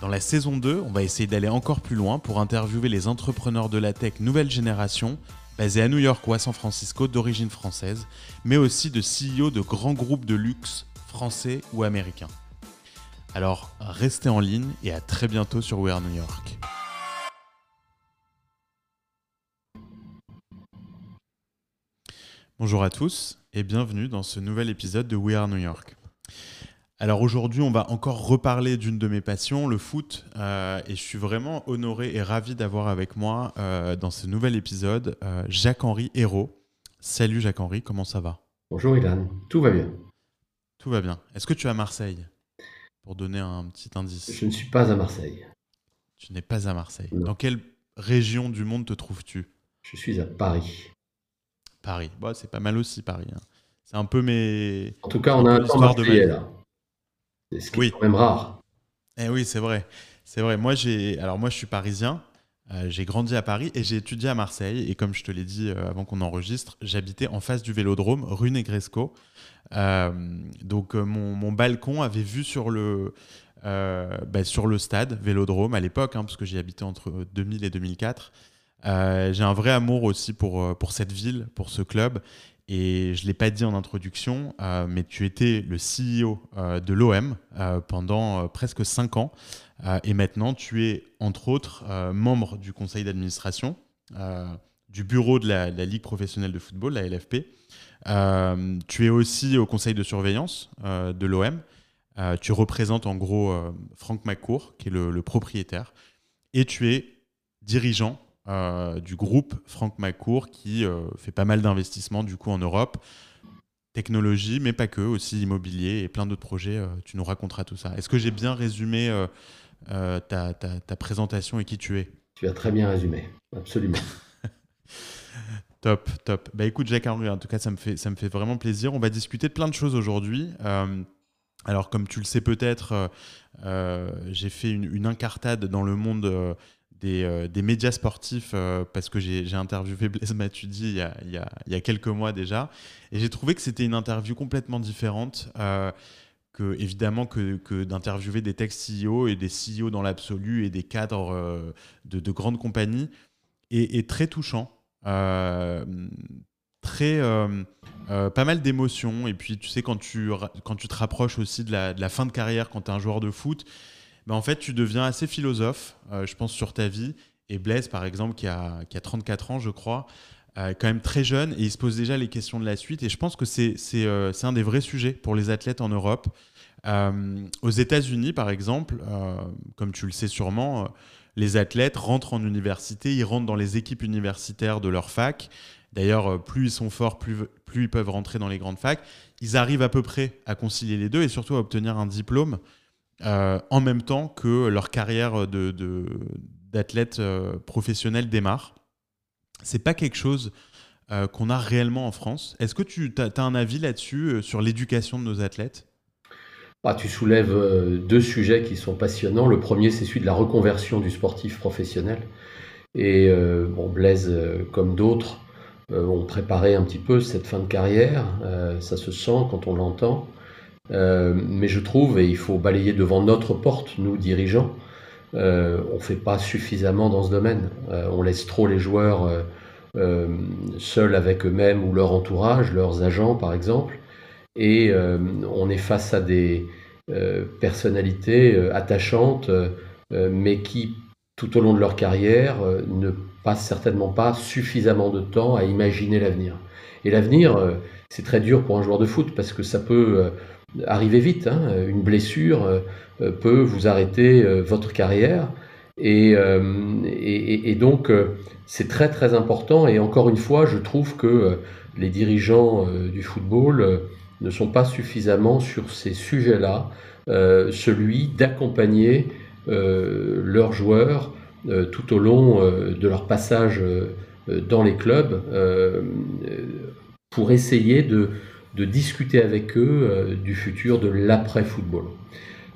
Dans la saison 2, on va essayer d'aller encore plus loin pour interviewer les entrepreneurs de la tech nouvelle génération, basés à New York ou à San Francisco d'origine française, mais aussi de CEO de grands groupes de luxe français ou américains. Alors restez en ligne et à très bientôt sur We Are New York. Bonjour à tous et bienvenue dans ce nouvel épisode de We Are New York. Alors aujourd'hui, on va encore reparler d'une de mes passions, le foot, euh, et je suis vraiment honoré et ravi d'avoir avec moi euh, dans ce nouvel épisode euh, Jacques-Henri Hérault. Salut Jacques-Henri, comment ça va? Bonjour Ilan, tout va bien. Tout va bien. Est-ce que tu es à Marseille? Pour donner un petit indice. Je ne suis pas à Marseille. Tu n'es pas à Marseille. Dans quelle région du monde te trouves-tu? Je suis à Paris. Paris. Bon, c'est pas mal aussi, Paris. hein. C'est un peu mes. En tout cas, on a un temps de là. C'est ce qui Oui. est quand même rare. Eh oui, c'est vrai. C'est vrai. Moi, j'ai. Alors, moi, je suis parisien. Euh, j'ai grandi à Paris et j'ai étudié à Marseille. Et comme je te l'ai dit euh, avant qu'on enregistre, j'habitais en face du Vélodrome, rue Negresco. Euh, donc, mon, mon balcon avait vu sur le, bah, sur le stade Vélodrome à l'époque, hein, parce que j'y habitais entre 2000 et 2004. Euh, j'ai un vrai amour aussi pour, pour cette ville, pour ce club. Et je ne l'ai pas dit en introduction, euh, mais tu étais le CEO euh, de l'OM euh, pendant presque 5 ans. Et maintenant, tu es, entre autres, membre du conseil d'administration, du bureau de la, Ligue professionnelle de football, la LFP. Tu es aussi au conseil de surveillance de l'OM. Tu représentes en gros Franck McCourt, qui est le, le propriétaire. Et tu es dirigeant euh, du groupe Franck McCourt, qui euh, fait pas mal d'investissements du coup en Europe. Technologie, mais pas que, aussi immobilier et plein d'autres projets. euh, tu nous raconteras tout ça. Est-ce que j'ai bien résumé ta, ta- ta présentation et qui tu es? Tu as très bien résumé, absolument. Top, top. Bah écoute, Jacques Henry, en tout cas, ça me fait, ça me fait vraiment plaisir. On va discuter de plein de choses aujourd'hui. Euh, alors, comme tu le sais peut-être, euh, j'ai fait une, une incartade dans le monde euh, des, euh, des médias sportifs euh, parce que j'ai interviewé Blaise Matuidi il y, a, il, y a, il y a quelques mois déjà. Et j'ai trouvé que c'était une interview complètement différente. euh, que, évidemment que, que d'interviewer des tech CEO et des CEO dans l'absolu et des cadres de, de grandes compagnies est très touchant. Très pas mal d'émotions et puis tu sais quand tu quand tu te rapproches aussi de la, de la fin de carrière quand tu es un joueur de foot ben, en fait tu deviens assez philosophe euh, je pense sur ta vie et Blaise par exemple qui a, qui a 34 ans je crois euh, quand même très jeune et il se pose déjà les questions de la suite et je pense que c'est euh, un des vrais sujets pour les athlètes en Europe Euh, aux États-Unis par exemple comme tu le sais sûrement les athlètes rentrent en université, ils rentrent dans les équipes universitaires de leur fac. D'ailleurs, plus ils sont forts, plus, plus ils peuvent rentrer dans les grandes facs. Ils arrivent à peu près à concilier les deux et surtout à obtenir un diplôme euh, en même temps que leur carrière de, de- d'athlète euh, professionnel démarre. C'est pas quelque chose euh, qu'on a réellement en France. Est-ce que tu as, un avis là-dessus, sur l'éducation de nos athlètes? Ah, tu soulèves deux sujets qui sont passionnants. Le premier, c'est celui de la reconversion du sportif professionnel. Et bon, Blaise, comme d'autres, ont préparé un petit peu cette fin de carrière. Ça se sent quand on l'entend. Euh, mais je trouve, et il faut balayer devant notre porte, nous dirigeants, euh, on ne fait pas suffisamment dans ce domaine. Euh, on laisse trop les joueurs seuls avec eux-mêmes ou leur entourage, leurs agents par exemple. Et on est face à des personnalités attachantes, mais qui, tout au long de leur carrière, ne passent certainement pas suffisamment de temps à imaginer l'avenir. Et l'avenir, c'est très dur pour un joueur de foot parce que ça peut arriver vite. Hein. Une blessure peut vous arrêter votre carrière. Et donc, c'est très très important. Et encore une fois, je trouve que les dirigeants du football ne sont pas suffisamment sur ces sujets-là, celui d'accompagner leurs joueurs tout au long de leur passage dans les clubs pour essayer de, de discuter avec eux euh, du futur de l'après-football.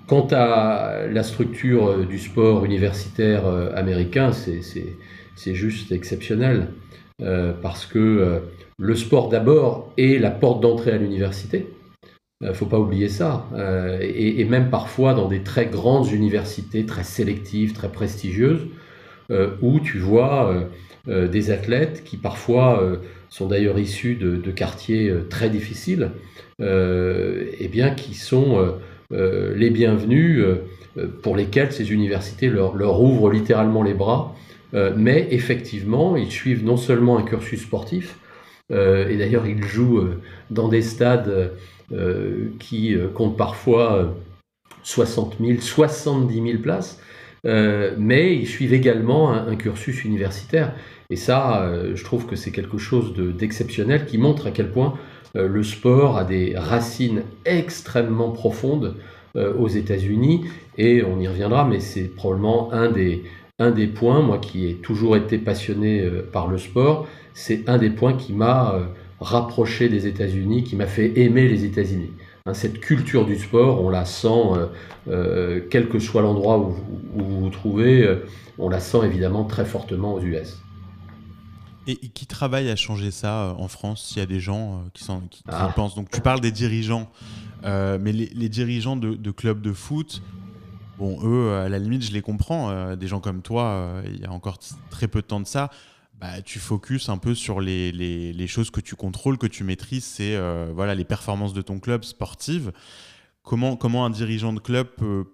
Quant à la structure euh, du sport universitaire euh, américain, c'est juste exceptionnel parce que le sport d'abord est la porte d'entrée à l'université. Il ne faut pas oublier ça. Et, et, même parfois dans des très grandes universités, très sélectives, très prestigieuses, où tu vois des athlètes qui parfois sont d'ailleurs issus de, quartiers euh, très difficiles, euh, et bien qui sont euh, les bienvenus pour lesquels ces universités leur, leur, ouvrent littéralement les bras. mais effectivement, ils suivent non seulement un cursus sportif, et d'ailleurs ils jouent dans des stades qui comptent parfois 60 000, 70 000 places, mais ils suivent également un cursus universitaire. Et ça, euh, je trouve que c'est quelque chose d'exceptionnel qui montre à quel point euh, le sport a des racines extrêmement profondes euh, aux États-Unis. Et on y reviendra, mais c'est probablement un des, un des points, moi qui ai toujours été passionné par le sport, c'est un des points qui m'a rapproché des États-Unis, qui m'a fait aimer les États-Unis. Hein, cette culture du sport, on la sent, quel que soit l'endroit où, où, vous vous trouvez, on la sent évidemment très fortement aux US. Et, qui travaille à changer ça euh, en France S'il y a des gens euh, qui, sont, qui, ah. pensent? Donc tu parles des dirigeants, euh, mais les, dirigeants de, clubs de foot, bon, eux, à la limite, je les comprends. des gens comme toi, il y a encore très peu de temps de ça, bah, tu focuses un peu sur les, les, choses que tu contrôles, que tu maîtrises, c'est voilà, les performances de ton club sportive. Comment, comment un dirigeant de club peut,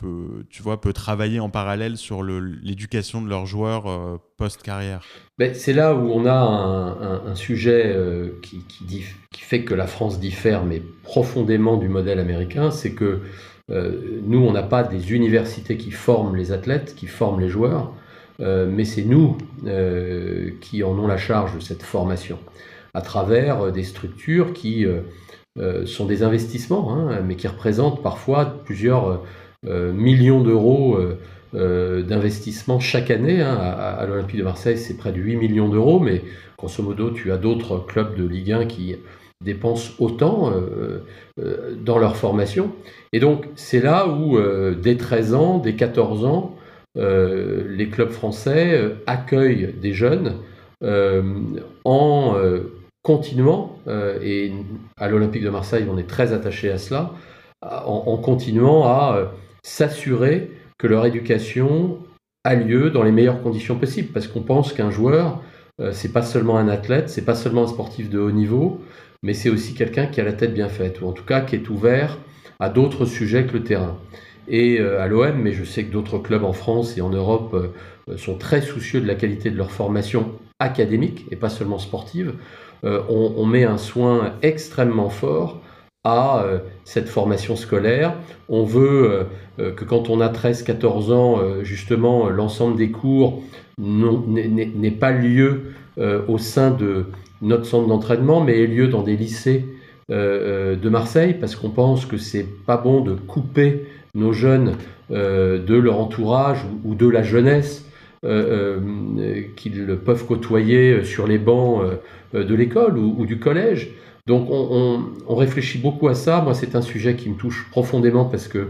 tu vois, peut travailler en parallèle sur l'éducation de leurs joueurs euh, post-carrière? Ben, C'est là où on a un, sujet euh, qui, qui, fait que la France diffère, mais profondément du modèle américain, c'est que euh, nous, on n'a pas des universités qui forment les athlètes, qui forment les joueurs, mais c'est nous qui en ont la charge de cette formation, à travers des structures qui euh, sont des investissements, hein, mais qui représentent parfois plusieurs euh, millions d'euros euh, d'investissement chaque année. Hein. À, l'Olympique de Marseille, c'est près de 8 millions d'euros, mais grosso modo, tu as d'autres clubs de Ligue 1 qui dépensent autant dans leur formation. Et donc, c'est là où, dès 13 ans, dès 14 ans, les clubs français accueillent des jeunes en continuant, euh, et à l'Olympique de Marseille, on est très attaché à cela, en, continuant à euh, s'assurer que leur éducation a lieu dans les meilleures conditions possibles, parce qu'on pense qu'un joueur, euh, c'est pas seulement un athlète, c'est pas seulement un sportif de haut niveau, mais c'est aussi quelqu'un qui a la tête bien faite, ou en tout cas qui est ouvert à d'autres sujets que le terrain. Et à l'OM, mais je sais que d'autres clubs en France et en Europe sont très soucieux de la qualité de leur formation académique et pas seulement sportive. Euh, on, met un soin extrêmement fort à euh, cette formation scolaire. On veut euh, que quand on a 13-14 ans, justement, l'ensemble des cours n'ait pas lieu au sein de notre centre d'entraînement, mais ait lieu dans des lycées de Marseille, parce qu'on pense que c'est pas bon de couper nos jeunes de leur entourage ou de la jeunesse euh, euh, qu'ils peuvent côtoyer sur les bancs euh, de l'école ou, du collège. Donc on, réfléchit beaucoup à ça. Moi, c'est un sujet qui me touche profondément parce que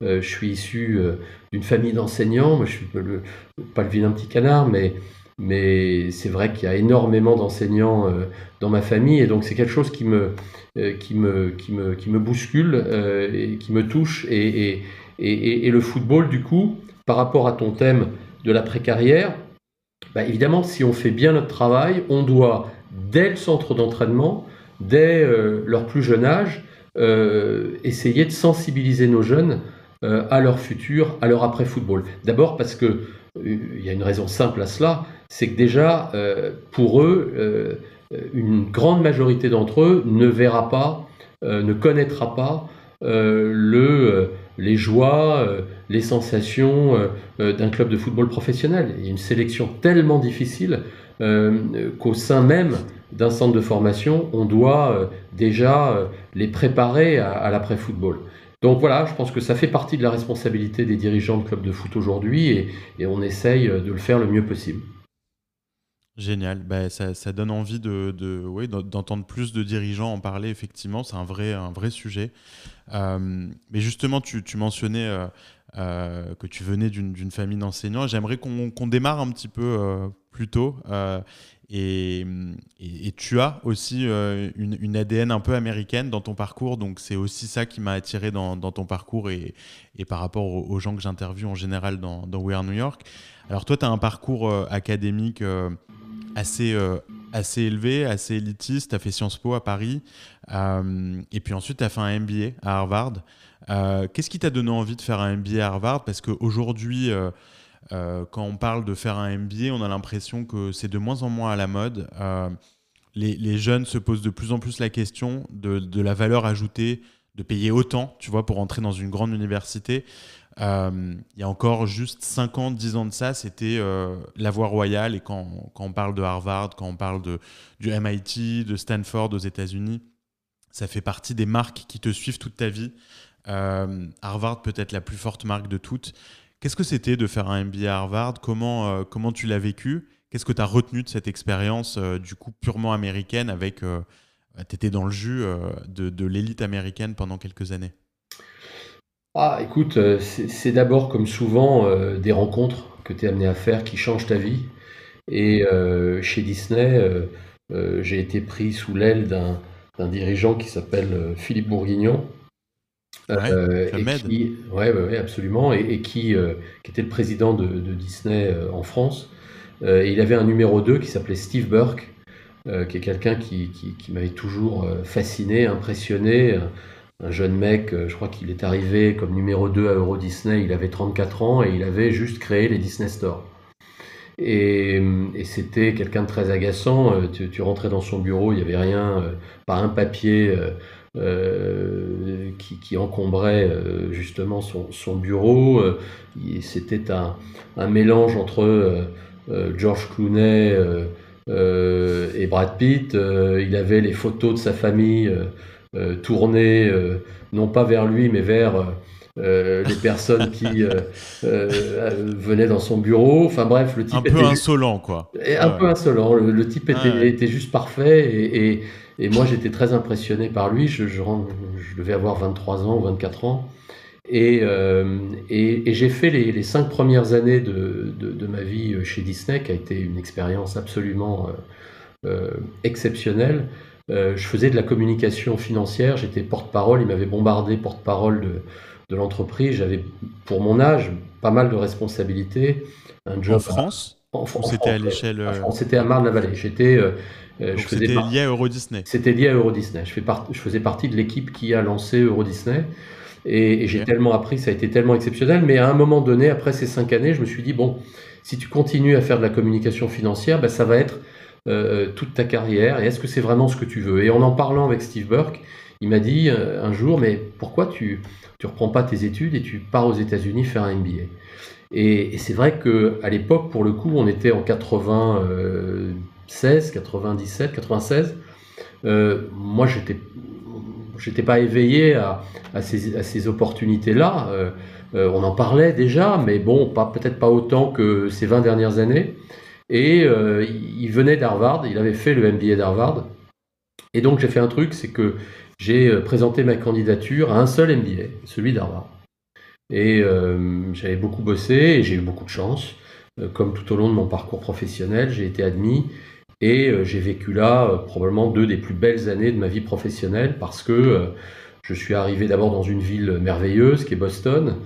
je suis issu d'une famille d'enseignants. Moi, je suis pas le vilain petit canard, mais, mais c'est vrai qu'il y a énormément d'enseignants dans ma famille. Et donc, c'est quelque chose qui me, qui me, qui me, qui me bouscule et qui me touche. Et, et, et, le football, du coup, par rapport à ton thème de l'après-carrière, bah, évidemment, si on fait bien notre travail, on doit, dès le centre d'entraînement, dès euh, leur plus jeune âge, euh, essayer de sensibiliser nos jeunes euh, à leur futur, à leur après-football. D'abord parce que il y a une raison simple à cela, c'est que déjà, pour eux, une grande majorité d'entre eux ne verra pas, ne connaîtra pas le, les joies, les sensations d'un club de football professionnel. Il y a une sélection tellement difficile qu'au sein même d'un centre de formation, on doit déjà les préparer à l'après-football. Donc voilà, je pense que ça fait partie de la responsabilité des dirigeants de clubs de foot aujourd'hui et, on essaye de le faire le mieux possible. Génial, bah, ça, donne envie de, d'entendre plus de dirigeants en parler, effectivement, c'est un vrai, un vrai sujet. Euh, mais justement, tu, mentionnais euh, euh, que tu venais d'une, famille d'enseignants, j'aimerais qu'on, démarre un petit peu plus tôt et, tu as aussi euh, une, ADN un peu américaine dans ton parcours, donc c'est aussi ça qui m'a attiré dans, ton parcours et, par rapport aux, gens que j'interviewe en général dans, We Are New York. Alors toi, tu as un parcours académique assez, assez élevé, assez élitiste, tu as fait Sciences Po à Paris, et puis ensuite tu as fait un MBA à Harvard. Qu'est-ce qui t'a donné envie de faire un MBA à Harvard? Parce qu'aujourd'hui... Euh, quand on parle de faire un MBA, on a l'impression que c'est de moins en moins à la mode. Euh, les, jeunes se posent de plus en plus la question de, la valeur ajoutée de payer autant, tu vois, pour entrer dans une grande université. Euh, il y a encore juste 5 ans, 10 ans de ça, c'était la voie royale. Et quand, on parle de Harvard, quand on parle de, du MIT, de Stanford aux États-Unis, ça fait partie des marques qui te suivent toute ta vie. Harvard peut être la plus forte marque de toutes. Qu'est-ce que c'était de faire un MBA à Harvard? Comment, euh, comment tu l'as vécu? Qu'est-ce que tu as retenu de cette expérience euh, du coup purement américaine avec euh, tu étais dans le jus de, l'élite américaine pendant quelques années? Ah écoute, c'est d'abord comme souvent des rencontres que tu es amené à faire qui changent ta vie. Et chez Disney, j'ai été pris sous l'aile d'un dirigeant qui s'appelle Philippe Bourguignon, euh, ouais, absolument, et, qui, euh, qui, était le président de, Disney euh, en France. et il avait un numéro 2 qui s'appelait Steve Burke, qui est quelqu'un qui, qui, m'avait toujours fasciné, impressionné. Un jeune mec, je crois qu'il est arrivé comme numéro 2 à Euro Disney, il avait 34 ans et il avait juste créé les Disney Store. Et, et c'était quelqu'un de très agaçant. Tu, tu, rentrais dans son bureau, il n'y avait rien, pas un papier euh, qui, encombrait euh, justement son, bureau. Euh, c'était un, mélange entre George Clooney et Brad Pitt. il avait les photos de sa famille tournées non pas vers lui mais vers les personnes qui venaient dans son bureau. Enfin bref, le type un peu insolent quoi. Un peu insolent. Le, type était, était, juste parfait et, et, et moi, j'étais très impressionné par lui. Je, je, je, devais avoir 23 ans ou 24 ans. Et, euh, et, et j'ai fait les, les, cinq premières années de, de, de, ma vie chez Disney, qui a été une expérience absolument euh, euh exceptionnelle. Euh, je faisais de la communication financière, j'étais porte-parole, il m'avait bombardé porte-parole de, de l'entreprise. J'avais, pour mon âge, pas mal de responsabilités. Un job en France en, France C'était à l'échelle. Euh, c'était à Marne-la-Vallée. J'étais euh, c'était lié à Euro Disney. C'était lié à Euro Disney. Je, fais je faisais partie de l'équipe qui a lancé Euro Disney. Et, j'ai tellement appris, ça a été tellement exceptionnel. Mais à un moment donné, après ces cinq années, je me suis dit, bon, si tu continues à faire de la communication financière, ben, ça va être euh, toute ta carrière. Et est-ce que c'est vraiment ce que tu veux? Et en en parlant avec Steve Burke, il m'a dit euh, un jour, mais pourquoi tu ne reprends pas tes études et tu pars aux États-Unis faire un MBA Et, et c'est vrai qu'à l'époque, pour le coup, on était en 80, 16, 97, 96. moi, j'étais j'étais pas éveillé à, à ces, ces opportunités-là. Euh, on en parlait déjà, mais bon, pas peut-être pas autant que ces 20 dernières années. Et euh, il venait d'Harvard, il avait fait le MBA d'Harvard. Et donc j'ai fait un truc, c'est que j'ai présenté ma candidature à un seul MBA, celui d'Harvard. Et j'avais beaucoup bossé et j'ai eu beaucoup de chance. comme tout au long de mon parcours professionnel, j'ai été admis et euh, j'ai vécu là euh, probablement deux des plus belles années de ma vie professionnelle parce que euh, je suis arrivé d'abord dans une ville merveilleuse qui est Boston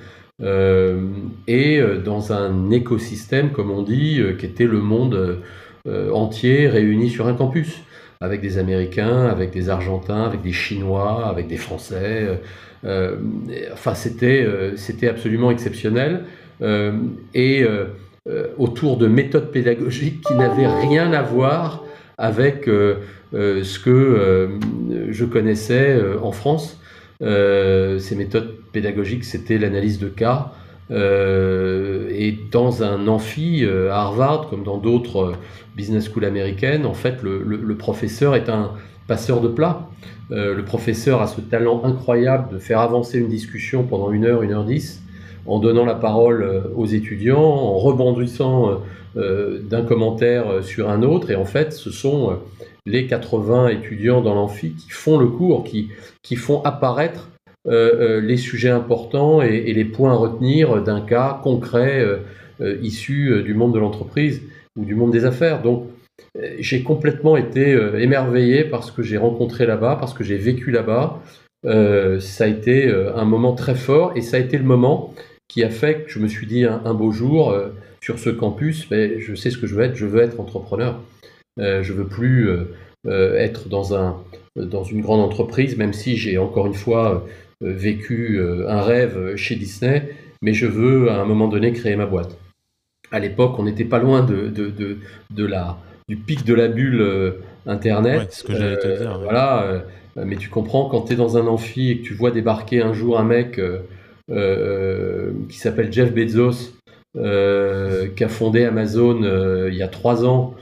et dans un écosystème, comme on dit, qui était le monde entier réuni sur un campus avec des Américains, avec des Argentins, avec des Chinois, avec des Français. enfin, c'était c'était absolument exceptionnel. et autour de méthodes pédagogiques qui n'avaient rien à voir avec ce que je connaissais en France. ces méthodes pédagogiques, c'était l'analyse de cas, euh, et dans un amphi euh, à Harvard, comme dans d'autres euh, business schools américaines, en fait, le, professeur est un passeur de plat. le professeur a ce talent incroyable de faire avancer une discussion pendant une heure, une heure dix, en donnant la parole aux étudiants, en rebondissant d'un commentaire sur un autre. Et en fait, ce sont les 80 étudiants dans l'amphi qui font le cours, qui, qui font apparaître les sujets importants et, les points à retenir d'un cas concret euh, issu du monde de l'entreprise ou du monde des affaires. Donc, j'ai complètement été émerveillé par ce que j'ai rencontré là-bas, parce que j'ai vécu là-bas. ça a été un moment très fort et ça a été le moment qui a fait que je me suis dit un, beau jour sur ce campus, mais je sais ce que je veux être, je veux être entrepreneur. je veux plus être dans, un, dans une grande entreprise, même si j'ai encore une fois euh, vécu euh, un rêve chez Disney, mais je veux à un moment donné créer ma boîte. À l'époque, on n'était pas loin de, de, de, la, du pic de la bulle euh, Internet. ce que j'allais te dire. Voilà, mais tu comprends, quand tu es dans un amphi et que tu vois débarquer un jour un mec qui s'appelle Jeff Bezos, qui a fondé Amazon il y a trois ans,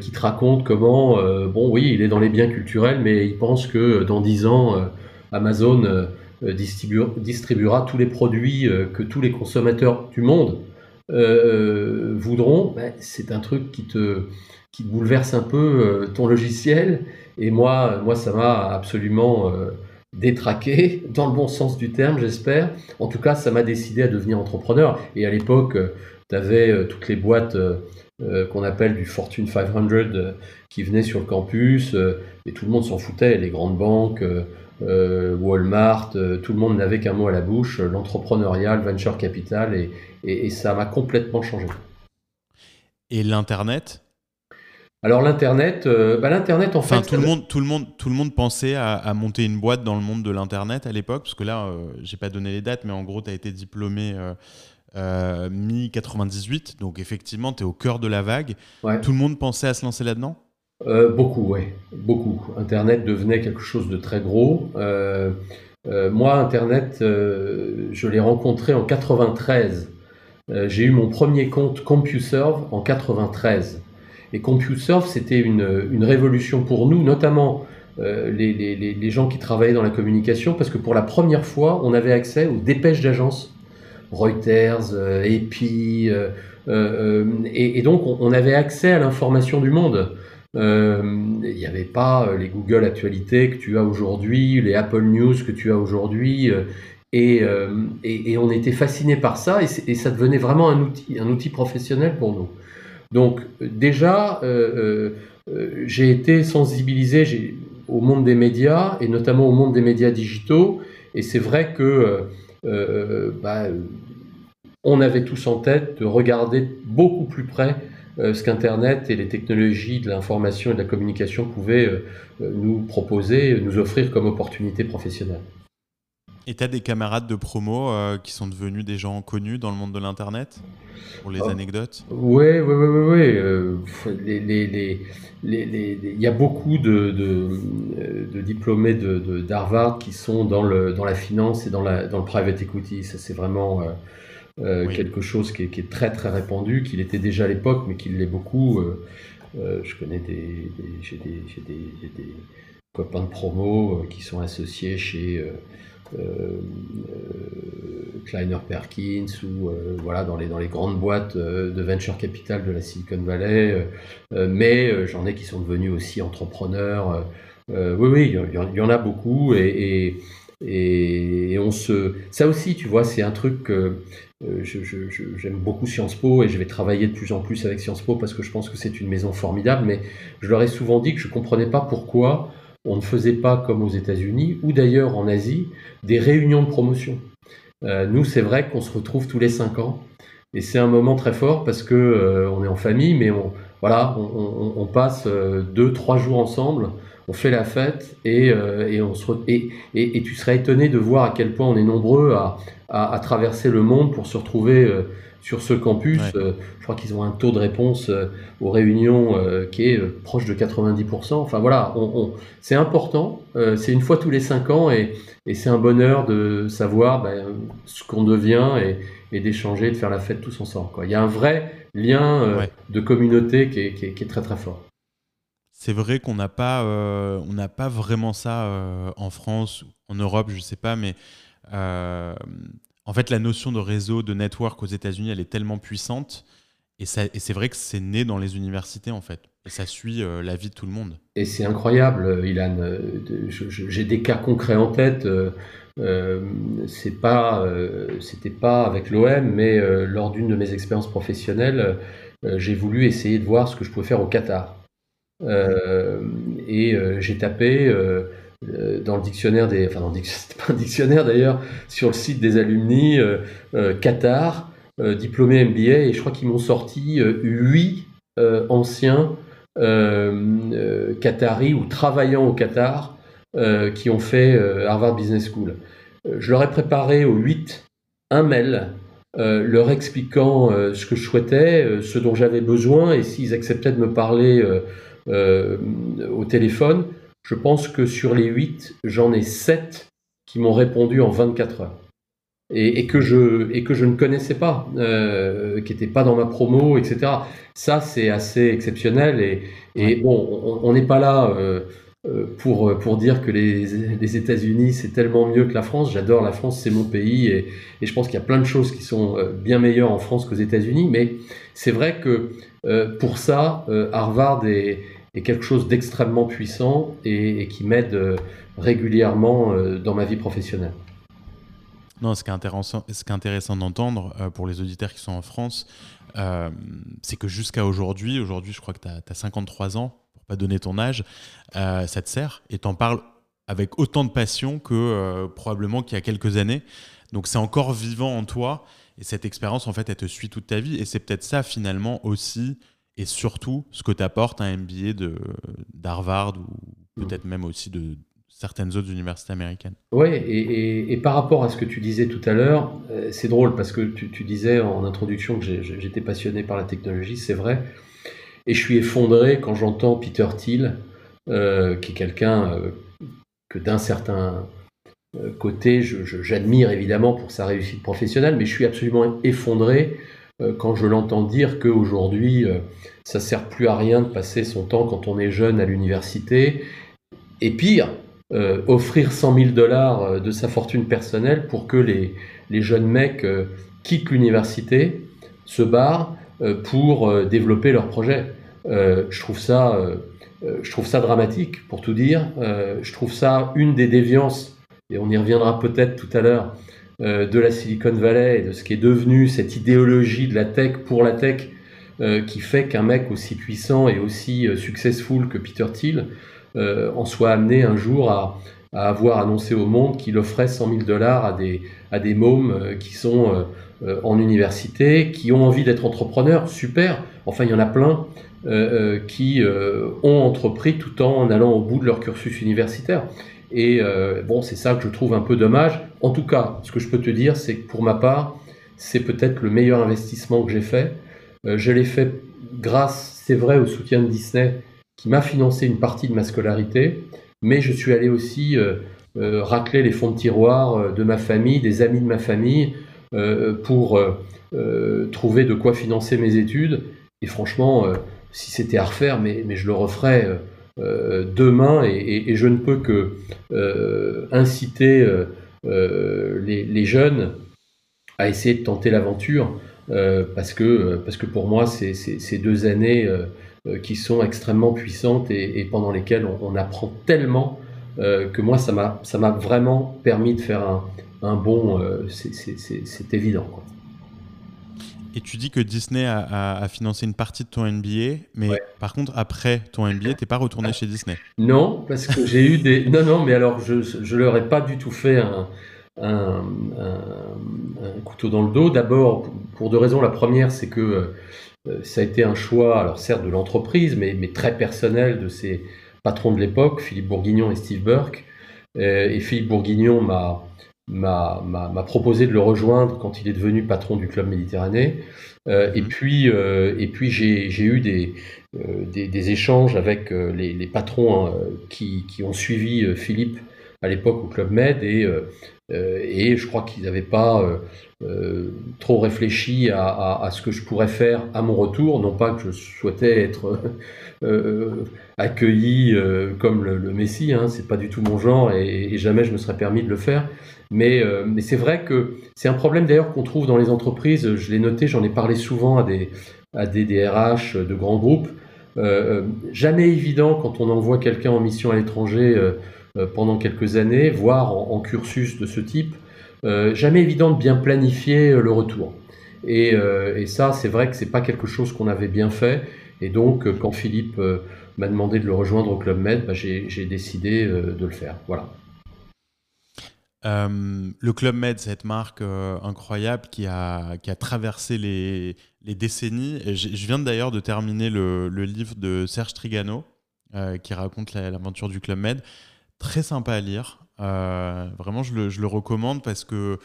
qui te raconte comment, bon oui, il est dans les biens culturels, mais il pense que dans dix ans, Amazon euh, distribuera tous les produits euh, que tous les consommateurs du monde euh, voudront, c'est un truc qui te, qui bouleverse un peu ton logiciel. Et moi, moi ça m'a absolument détraqué, dans le bon sens du terme, j'espère. En tout cas, ça m'a décidé à devenir entrepreneur. Et à l'époque, tu avais toutes les boîtes qu'on appelle du Fortune 500 qui venaient sur le campus, et tout le monde s'en foutait, les grandes banques, euh, Walmart, euh, tout le monde n'avait qu'un mot à la bouche, euh, l'entrepreneuriat, venture capital, et, et, ça m'a complètement changé. Et l'Internet? Alors l'internet, bah, l'internet en fait, tout le monde, tout le monde, tout le monde pensait à, monter une boîte dans le monde de l'internet à l'époque, parce que là, j'ai pas donné les dates, mais en gros, tu as été diplômé mi 98, donc effectivement, tu es au cœur de la vague. Tout le monde pensait à se lancer là-dedans? Euh, beaucoup, oui, beaucoup. Internet devenait quelque chose de très gros. Euh, euh, moi, Internet, je l'ai rencontré en 93. J'ai eu mon premier compte CompuServe en 93. Et CompuServe, c'était une, révolution pour nous, notamment les, gens qui travaillaient dans la communication, parce que pour la première fois, on avait accès aux dépêches d'agence. Reuters, EPI, et, donc on avait accès à l'information du monde. Euh, il n'y avait pas euh, les Google Actualités que tu as aujourd'hui, les Apple News que tu as aujourd'hui. Euh, et, on était fasciné par ça et, ça devenait vraiment un outil, un outil professionnel pour nous. Donc déjà, j'ai été sensibilisé au monde des médias et notamment au monde des médias digitaux. Et c'est vrai que bah, on avait tous en tête de regarder beaucoup plus près ce qu'Internet et les technologies de l'information et de la communication pouvaient euh, euh, nous proposer, nous offrir comme opportunité professionnelle. Et tu as des camarades de promo qui sont devenus des gens connus dans le monde de l'Internet? Pour les anecdotes? Oui, oui, oui. oui, Il y a beaucoup de, de, diplômés d'Harvard qui sont dans, le, dans la finance et dans, la, dans le private equity. Ça, c'est vraiment euh, quelque chose qui est, très très répandu, qu'il était déjà à l'époque, mais qu'il l'est beaucoup. Euh, euh, je connais des, j'ai des, des, copains de promo qui sont associés chez Kleiner Perkins ou voilà dans les dans les grandes boîtes de venture capital de la Silicon Valley. mais j'en ai qui sont devenus aussi entrepreneurs. oui, oui, il y, en a beaucoup et, et, et, on se. Ça aussi, tu vois, c'est un truc que euh, j'aime beaucoup Sciences Po et je vais travailler de plus en plus avec Sciences Po parce que je pense que c'est une maison formidable, mais je leur ai souvent dit que je ne comprenais pas pourquoi on ne faisait pas comme aux États-Unis ou d'ailleurs en Asie des réunions de promotion. Euh, nous, c'est vrai qu'on se retrouve tous les cinq ans et c'est un moment très fort parce que euh, on est en famille, mais voilà, on, on passe deux, trois jours ensemble on fait la fête et, et on se et, et, tu serais étonné de voir à quel point on est nombreux à, à, traverser le monde pour se retrouver sur ce campus. je crois qu'ils ont un taux de réponse aux réunions qui est proche de 90%. Enfin voilà, on, c'est important. c'est une fois tous les cinq ans et, c'est un bonheur de savoir ben, ce qu'on devient et, et d'échanger, de faire la fête tous ensemble. Quoi. Il y a un vrai lien euh, de communauté qui est, qui, est, très très fort. C'est vrai qu'on n'a pas, euh, pas vraiment ça euh, en France, en Europe, je ne sais pas, mais en fait la notion de réseau, de network aux États-Unis, elle est tellement puissante. Et, c'est vrai que c'est né dans les universités en fait. Et ça suit la vie de tout le monde. Et c'est incroyable, Ilan. J'ai des cas concrets en tête. Euh, c'est pas, euh, c'était pas avec l'OM, mais euh, lors d'une de mes expériences professionnelles, j'ai voulu essayer de voir ce que je pouvais faire au Qatar. Et j'ai tapé dans le dictionnaire des, enfin, pas un dictionnaire d'ailleurs, sur le site des alumni Qatar, diplômé MBA, et je crois qu'ils m'ont sorti huit anciens qataris ou travaillant au Qatar euh, qui ont fait euh, Harvard Business School. Euh, je leur ai préparé au 8 un mail leur expliquant ce que je souhaitais, ce dont j'avais besoin, et s'ils acceptaient de me parler au téléphone, je pense que sur les 8, j'en ai 7 qui m'ont répondu en 24 heures. Et, que, je, et que je ne connaissais pas, qui n'étaient pas dans ma promo, etc. Ça, c'est assez exceptionnel. Et, et bon, on n'est pas là euh, pour, euh, pour dire que les, les États-Unis, c'est tellement mieux que la France. J'adore la France, c'est mon pays, et, et je pense qu'il y a plein de choses qui sont euh, bien meilleures en France qu'aux États-Unis, mais c'est vrai que pour ça, Harvard est, est, quelque chose d'extrêmement puissant et, qui m'aide régulièrement dans ma vie professionnelle. Non, ce qui est intéressant, ce qui est intéressant d'entendre pour les auditeurs qui sont en France, c'est que jusqu'à aujourd'hui, aujourd'hui je crois que tu as, as, 53 ans, pas donner ton âge, euh, ça te sert et t'en parles avec autant de passion que euh, probablement qu'il y a quelques années. Donc c'est encore vivant en toi et cette expérience en fait elle te suit toute ta vie et c'est peut-être ça finalement aussi et surtout ce que t'apporte un MBA de d'Harvard ou peut-être même aussi de certaines autres universités américaines. Oui, et, par rapport à ce que tu disais tout à l'heure, euh, c'est drôle parce que tu, tu, disais en introduction que j'étais passionné par la technologie, c'est vrai. Et je suis effondré quand j'entends Peter Thiel, euh, qui est quelqu'un euh, que d'un certain côté, j'admire évidemment pour sa réussite professionnelle, mais je suis absolument effondré quand je l'entends dire qu'aujourd'hui, ça sert plus à rien de passer son temps quand on est jeune à l'université. Et pire, offrir 100 000 dollars de sa fortune personnelle pour que les, les jeunes mecs quittent l'université, se barrent pour développer leur projet. Euh, je trouve ça, euh, euh, je trouve ça dramatique, pour tout dire. je trouve ça une des déviances, et on y reviendra peut-être tout à l'heure, de la Silicon Valley et de ce qui est devenu cette idéologie de la tech pour la tech, qui fait qu'un mec aussi puissant et aussi successful que Peter Thiel en soit amené un jour à, avoir annoncé au monde qu'il offrait 100 000 dollars à des, à des mômes qui sont en université, qui ont envie d'être entrepreneurs, super, enfin il y en a plein, euh, euh, qui euh, ont entrepris tout en allant au bout de leur cursus universitaire. Et bon, c'est ça que je trouve un peu dommage. En tout cas, ce que je peux te dire, c'est que pour ma part, c'est peut-être le meilleur investissement que j'ai fait. je l'ai fait grâce, c'est vrai, au soutien de Disney qui m'a financé une partie de ma scolarité, mais je suis allé aussi racler les fonds de tiroir de ma famille, des amis de ma famille, pour trouver de quoi financer mes études. Et franchement, si c'était à refaire, mais, je le referais euh, euh, demain et, je ne peux que euh, inciter les, jeunes à essayer de tenter l'aventure parce, que, parce que pour moi, c'est ces deux années qui sont extrêmement puissantes et, pendant lesquelles on, apprend tellement que moi, ça m'a vraiment permis de faire un, bond, c'est évident. Et tu dis que Disney a, financé une partie de ton NBA, mais par contre, après ton NBA, t'es pas retourné chez Disney Non, parce que j'ai eu des. Non, non, mais alors je, je leur ai pas du tout fait un, un, couteau dans le dos. D'abord, pour deux raisons. La première, c'est que euh, ça a été un choix, alors certes de l'entreprise, mais, mais très personnel de ces patrons de l'époque, Philippe Bourguignon et Steve Burke. et Philippe Bourguignon m'a m'a proposé de le rejoindre quand il est devenu patron du club Méditerranée. Euh, et mhm. puis, euh, et puis j'ai eu des, euh, des, des, échanges avec les, les patrons hein, qui, qui, ont suivi Philippe à l'époque au Club Med et, et je crois qu'ils n'avaient pas trop réfléchi à, à, à, ce que je pourrais faire à mon retour. Non pas que je souhaitais être accueilli comme le, le Messie, hein, c'est pas du tout mon genre et, et, jamais je me serais permis de le faire. Mais, euh, mais c'est vrai que c'est un problème d'ailleurs qu'on trouve dans les entreprises. Je l'ai noté, j'en ai parlé souvent à des, à des DRH de grands groupes. Euh, euh, jamais évident quand on envoie quelqu'un en mission à l'étranger pendant quelques années, voire en, cursus de ce type, jamais évident de bien planifier le retour. Et, et ça, c'est vrai que c'est pas quelque chose qu'on avait bien fait. Et donc, quand Philippe m'a demandé de le rejoindre au Club Med, bah, j'ai décidé de le faire. Voilà. Euh, le Club Med, cette marque euh, incroyable qui a, qui a traversé les, les décennies. je, viens d'ailleurs de terminer le, le, livre de Serge Trigano euh, qui raconte l'aventure du Club Med. Très sympa à lire. vraiment, je le, je le, recommande parce que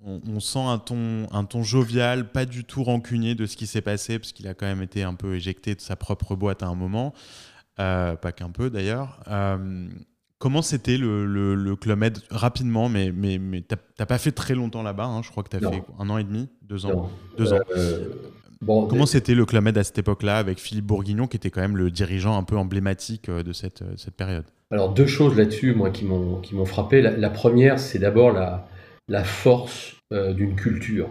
on, sent un ton, un ton jovial, pas du tout rancunier de ce qui s'est passé, parce qu'il a quand même été un peu éjecté de sa propre boîte à un moment. pas qu'un peu d'ailleurs. Comment c'était le, le, Club Med rapidement, mais, mais, mais t'as pas fait très longtemps là-bas, hein, je crois que tu as fait un an et demi, deux ans. Deux ans. Euh, bon, Comment c'était le Club Med à cette époque-là avec Philippe Bourguignon qui était quand même le dirigeant un peu emblématique euh, de cette, euh, cette période? Alors deux choses là-dessus, moi, qui m'ont frappé. La, première, c'est d'abord la, la force d'une culture.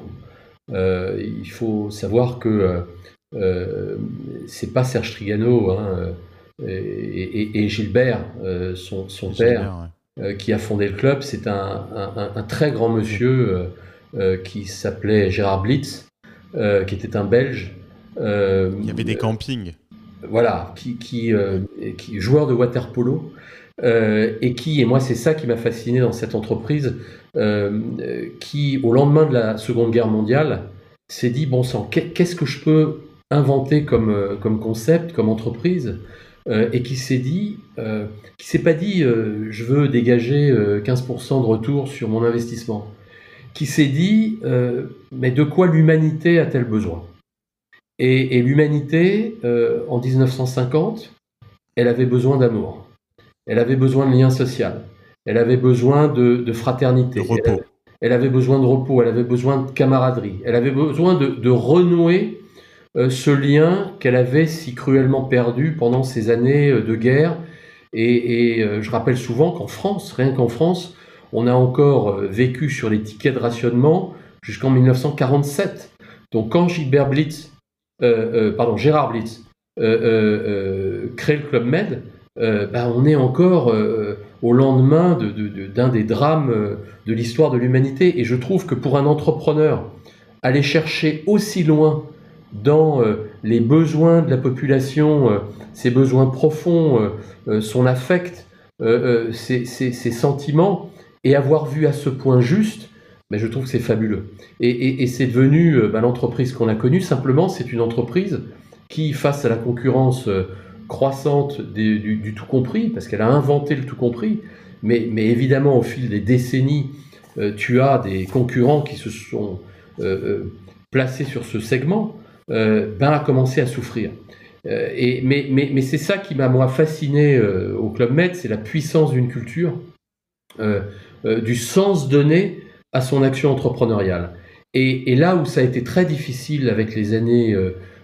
il faut savoir que c'est pas Serge Trigano. Hein, et, Gilbert, euh, son, père, euh, qui a fondé le club, c'est un, très grand monsieur euh, qui s'appelait Gérard Blitz, qui était un Belge. Il y avait des campings. Voilà, qui, qui, qui joueur de water polo. et qui, et moi c'est ça qui m'a fasciné dans cette entreprise, qui au lendemain de la Seconde Guerre mondiale s'est dit, bon sang, qu'est-ce que je peux inventer comme, comme concept, comme entreprise? Euh, et qui s'est dit, euh, qui s'est pas dit euh, je veux dégager 15% de retour sur mon investissement, qui s'est dit mais de quoi l'humanité a-t-elle besoin? Et, l'humanité, en 1950, elle avait besoin d'amour, elle avait besoin de lien social, elle avait besoin de, fraternité, Elle, avait besoin de repos, elle avait besoin de camaraderie, elle avait besoin de, de renouer ce lien qu'elle avait si cruellement perdu pendant ces années euh, de guerre. Et, euh, je rappelle souvent qu'en France, rien qu'en France, on a encore vécu sur les tickets de rationnement jusqu'en 1947. Donc quand Gilbert Blitz, pardon, Gérard Blitz crée le Club Med, ben, on est encore au lendemain d'un des drames de l'histoire de l'humanité. Et je trouve que pour un entrepreneur, aller chercher aussi loin dans euh, les besoins de la population, euh, ses besoins profonds, euh, son affect, ses, sentiments, et avoir vu à ce point juste, mais je trouve que c'est fabuleux. Et, c'est devenu bah, l'entreprise qu'on a connue. Simplement, c'est une entreprise qui, face à la concurrence croissante du, tout compris, parce qu'elle a inventé le tout compris, mais, évidemment, au fil des décennies, tu as des concurrents qui se sont placés sur ce segment euh, ben, a commencé à souffrir. Euh, et, mais mais, c'est ça qui m'a moi fasciné euh, au Club Med, c'est la puissance d'une culture, du sens donné à son action entrepreneuriale. Et, là où ça a été très difficile avec les années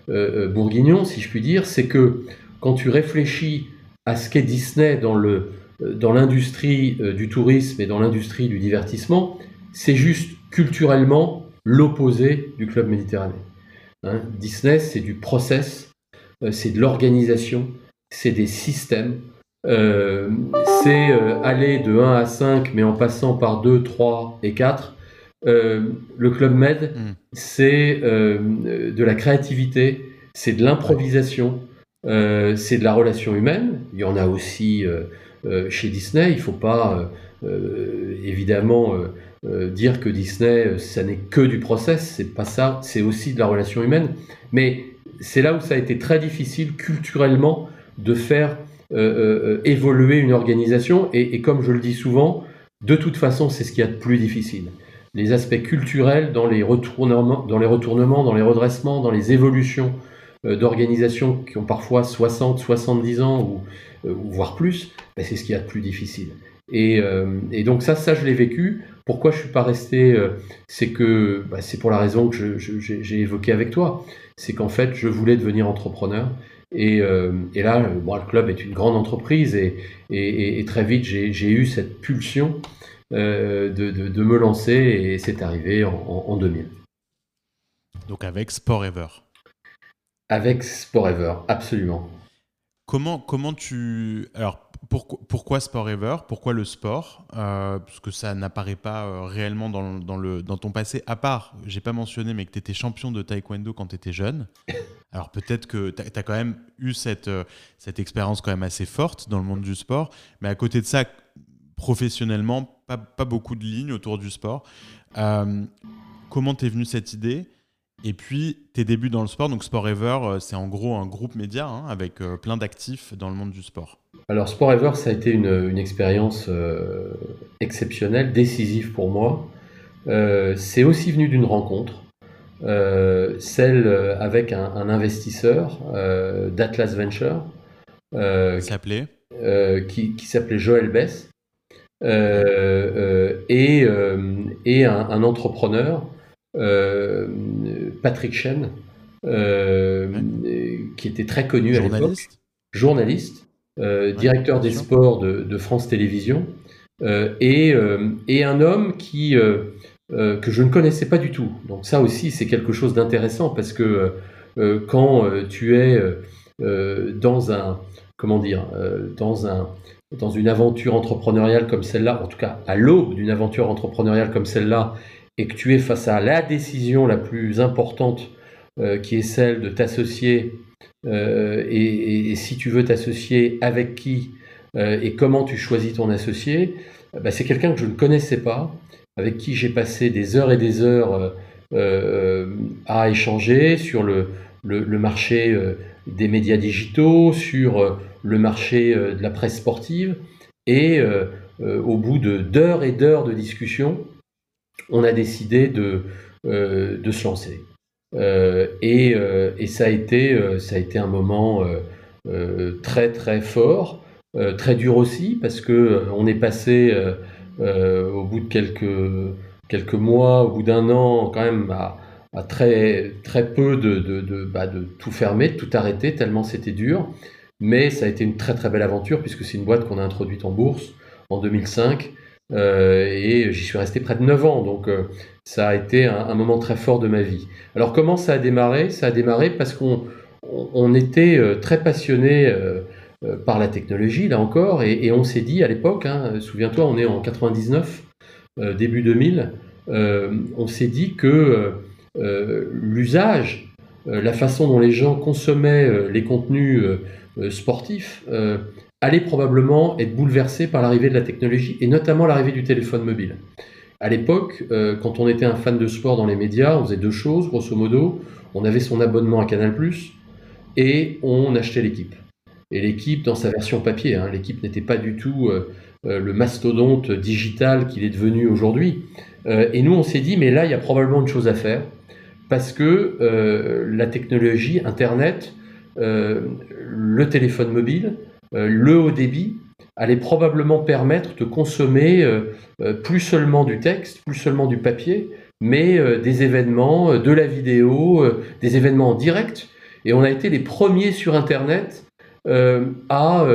bourguignon, si je puis dire, c'est que quand tu réfléchis à ce qu'est Disney dans dans l'industrie du tourisme et dans l'industrie du divertissement, c'est juste culturellement l'opposé du club méditerranéen. Hein. Disney, c'est du process, euh, c'est de l'organisation, c'est des systèmes. Euh, c'est euh, aller de 1 à 5, mais en passant par 2, 3 et 4. le Club Med, mm. c'est de la créativité, c'est de l'improvisation, c'est de la relation humaine. Il y en a aussi chez Disney. Il ne faut pas évidemment euh, dire que Disney, euh, ça n'est que du process, c'est pas ça, c'est aussi de la relation humaine. Mais c'est là où ça a été très difficile culturellement de faire évoluer une organisation. Et, comme je le dis souvent, de toute façon, c'est ce qu'il y a de plus difficile. Les aspects culturels dans les retournements, dans les, retournements, dans les redressements, dans les évolutions d'organisations qui ont parfois 60, 70 ans ou, voire plus, ben, c'est ce qu'il y a de plus difficile. Et, et, donc ça, ça je l'ai vécu. Pourquoi je suis pas resté euh, C'est que bah, c'est pour la raison que j'ai évoquée avec toi. C'est qu'en fait, je voulais devenir entrepreneur. Et, euh, là, le club est une grande entreprise et, très vite, j'ai eu cette pulsion euh, de, me lancer et c'est arrivé en, 2000. Donc avec Sport Ever Avec Sport Ever, absolument. Comment, comment tu... Alors, pourquoi, Sport Ever Pourquoi le sport euh, Parce que ça n'apparaît pas euh, réellement dans, ton passé, à part, j'ai pas mentionné, mais que tu étais champion de taekwondo quand tu étais jeune. Alors peut-être que tu as, quand même eu cette, euh, cette expérience quand même assez forte dans le monde du sport, mais à côté de ça, professionnellement, pas, beaucoup de lignes autour du sport. comment t'es venu cette idée? Et puis, tes débuts dans le sport, donc Sport Ever, c'est en gros un groupe média hein, avec plein d'actifs dans le monde du sport. Alors Sport Ever, ça a été une, expérience euh, exceptionnelle, décisive pour moi. Euh, c'est aussi venu d'une rencontre, euh, celle avec un, investisseur d'Atlas Venture. s'appelait qui, s'appelait Joël Bess. et, et un, entrepreneur, Patrick Chen, qui était très connu à l'époque. Journaliste euh, directeur des sports de, France Télévisions, euh, et, euh, et, un homme qui, que je ne connaissais pas du tout. Donc ça aussi, c'est quelque chose d'intéressant parce que quand tu es dans un, comment dire, dans un, dans une aventure entrepreneuriale comme celle-là, en tout cas à l'aube d'une aventure entrepreneuriale comme celle-là, et que tu es face à la décision la plus importante qui est celle de t'associer euh, et, si tu veux t'associer avec qui euh, et comment tu choisis ton associé, bah, c'est quelqu'un que je ne connaissais pas, avec qui j'ai passé des heures et des heures euh, à échanger sur le, le, marché des médias digitaux, sur le marché de la presse sportive. Et au bout d'heures et d'heures de discussion, on a décidé de, de se lancer. Euh, et, euh, et, ça, a été, euh, ça a été un moment très très fort, très dur aussi, parce que on est passé au bout de quelques, quelques mois, au bout d'un an, quand même à, à, très, très peu de, de, de, bah, de, tout fermer, de tout arrêter, tellement c'était dur. Mais ça a été une très très belle aventure, puisque c'est une boîte qu'on a introduite en bourse en 2005. Euh, et j'y suis resté près de 9 ans, donc euh, ça a été un, moment très fort de ma vie. Alors comment ça a démarré? Ça a démarré parce qu'on on, était euh, très passionné par la technologie, là encore, et, on s'est dit à l'époque, hein, souviens-toi, on est en 99, début 2000, on s'est dit que l'usage, la façon dont les gens consommaient les contenus sportifs, allait probablement être bouleversé par l'arrivée de la technologie et notamment l'arrivée du téléphone mobile. À l'époque, euh, quand on était un fan de sport dans les médias, on faisait deux choses, grosso modo. On avait son abonnement à Canal+, et on achetait l'équipe. Et l'équipe dans sa version papier, hein, l'équipe n'était pas du tout euh, euh, le mastodonte digital qu'il est devenu aujourd'hui. et nous, on s'est dit, mais là, il y a probablement une chose à faire, parce que la technologie, Internet, le téléphone mobile, le haut débit allait probablement permettre de consommer euh, euh, plus seulement du texte, plus seulement du papier, mais des événements, de la vidéo, des événements en direct. Et on a été les premiers sur Internet à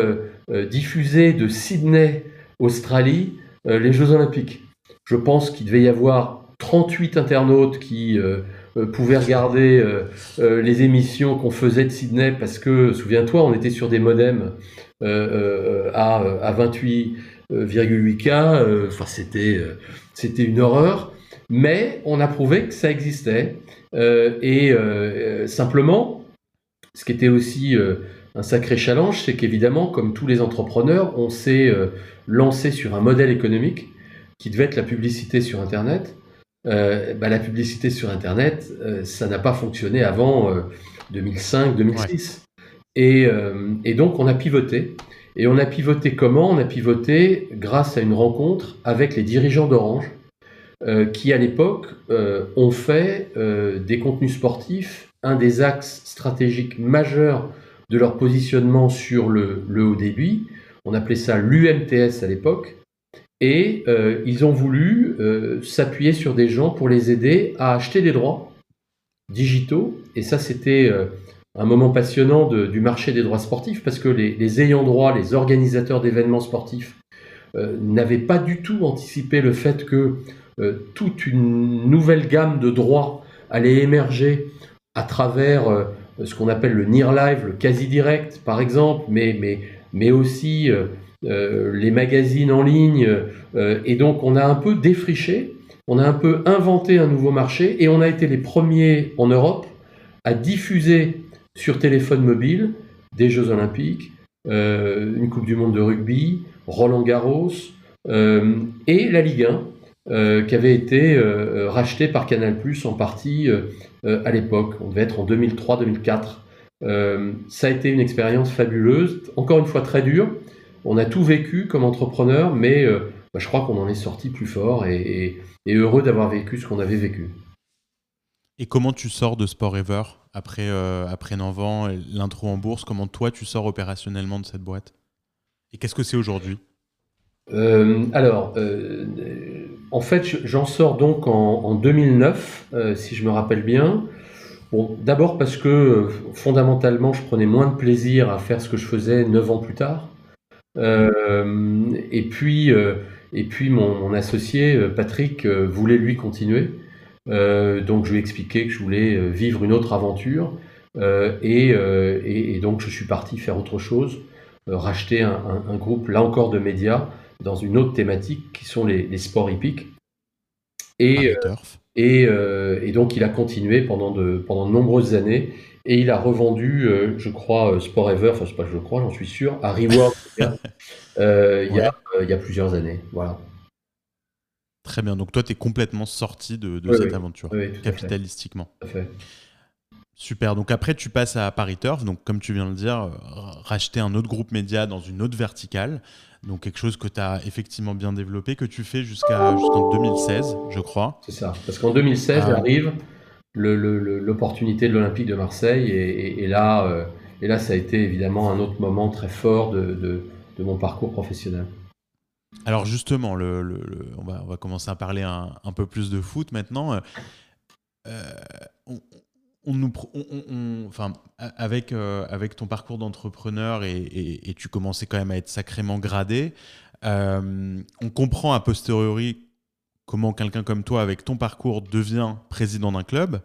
diffuser de Sydney, Australie, les Jeux Olympiques. Je pense qu'il devait y avoir 38 internautes qui pouvaient regarder les émissions qu'on faisait de Sydney parce que, souviens-toi, on était sur des modems euh, euh, à, à 28,8K. Enfin, c'était c'était une horreur. Mais on a prouvé que ça existait. et simplement, ce qui était aussi un sacré challenge, c'est qu'évidemment, comme tous les entrepreneurs, on s'est lancé sur un modèle économique qui devait être la publicité sur Internet. Bah, la publicité sur Internet, ça n'a pas fonctionné avant 2005-2006. Et, et, donc, on a pivoté. Et on a pivoté comment? On a pivoté grâce à une rencontre avec les dirigeants d'Orange, euh, qui à l'époque euh, ont fait euh, des contenus sportifs un des axes stratégiques majeurs de leur positionnement sur le, haut débit. On appelait ça l'UMTS à l'époque. Et ils ont voulu s'appuyer sur des gens pour les aider à acheter des droits digitaux. Et ça, c'était un moment passionnant du marché des droits sportifs parce que les, ayants droit, les organisateurs d'événements sportifs n'avaient pas du tout anticipé le fait que euh, toute une nouvelle gamme de droits allait émerger à travers euh, ce qu'on appelle le near live, le quasi direct par exemple, mais, mais aussi euh, les magazines en ligne. et donc on a un peu défriché, on a un peu inventé un nouveau marché et on a été les premiers en Europe à diffuser sur téléphone mobile des Jeux olympiques, une Coupe du Monde de rugby, Roland Garros et la Ligue 1 euh, qui avait été euh, racheté par Canal en partie euh, à l'époque. On devait être en 2003-2004. Ça a été une expérience fabuleuse, encore une fois très dure. On a tout vécu comme entrepreneur, mais bah, je crois qu'on en est sorti plus fort et, heureux d'avoir vécu ce qu'on avait vécu. Et comment tu sors de Sport Ever après, après Nanvan, l'intro en bourse? Comment toi tu sors opérationnellement de cette boîte? Et qu'est-ce que c'est aujourd'hui? Alors, en fait, j'en sors donc en, 2009, euh, si je me rappelle bien. D'abord parce que fondamentalement, je prenais moins de plaisir à faire ce que je faisais neuf ans plus tard. Euh, et puis, euh, et puis mon, associé Patrick voulait lui continuer. donc je lui ai expliqué que je voulais vivre une autre aventure. Et, donc je suis parti faire autre chose, racheter un, groupe, là encore, de médias dans une autre thématique qui sont les, sports hippiques. Et, euh, et, euh, et, donc il a continué pendant de, pendant de nombreuses années et il a revendu, euh, je crois, Sport Ever, enfin pas je crois, j'en suis sûr, à Reward il, y a, y a plusieurs années. Voilà. Très bien, donc toi tu es complètement sorti de, de cette aventure, capitalistiquement. Tout à fait. Super. Donc après, tu passes à Paris Turf. Donc, comme tu viens de le dire, racheter un autre groupe média dans une autre verticale. Donc quelque chose que tu as effectivement bien développé, que tu fais jusqu'à jusqu'en 2016, je crois. C'est ça. Parce qu'en 2016 ah. arrive l'opportunité de l'Olympique de Marseille et, là, euh, et là, ça a été évidemment un autre moment très fort de, de, mon parcours professionnel. Alors justement, le, on, va, on, va, commencer à parler un, un peu plus de foot maintenant. Euh, on, on nous, enfin, avec, euh, avec ton parcours d'entrepreneur et, tu commençais quand même à être sacrément gradé, euh, on comprend a posteriori comment quelqu'un comme toi, avec ton parcours, devient président d'un club.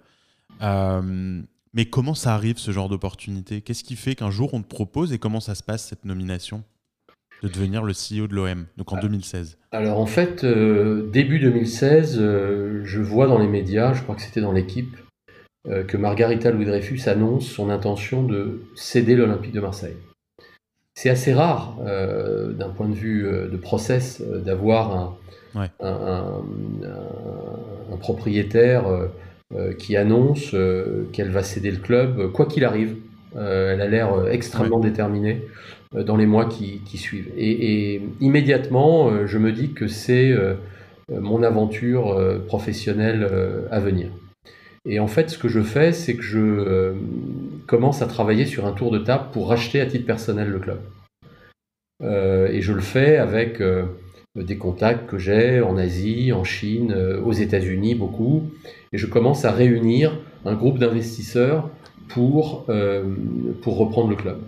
Euh, mais comment ça arrive ce genre d'opportunité? Qu'est-ce qui fait qu'un jour on te propose et comment ça se passe cette nomination? De devenir le CEO de l'OM, donc en 2016 Alors en fait, début 2016, je vois dans les médias, je crois que c'était dans l'équipe, que Margarita Louis-Dreyfus annonce son intention de céder l'Olympique de Marseille. C'est assez rare, euh, d'un point de vue euh, de process, d'avoir un, propriétaire qui annonce qu'elle va céder le club, quoi qu'il arrive. elle a l'air extrêmement déterminée dans les mois qui, suivent. et, immédiatement, je me dis que c'est mon aventure professionnelle à venir. Et en fait, ce que je fais, c'est que je euh, commence à travailler sur un tour de table pour racheter à titre personnel le club. Euh, et je le fais avec euh, des contacts que j'ai en Asie, en Chine, aux États-Unis beaucoup. Et je commence à réunir un groupe d'investisseurs pour, pour reprendre le club.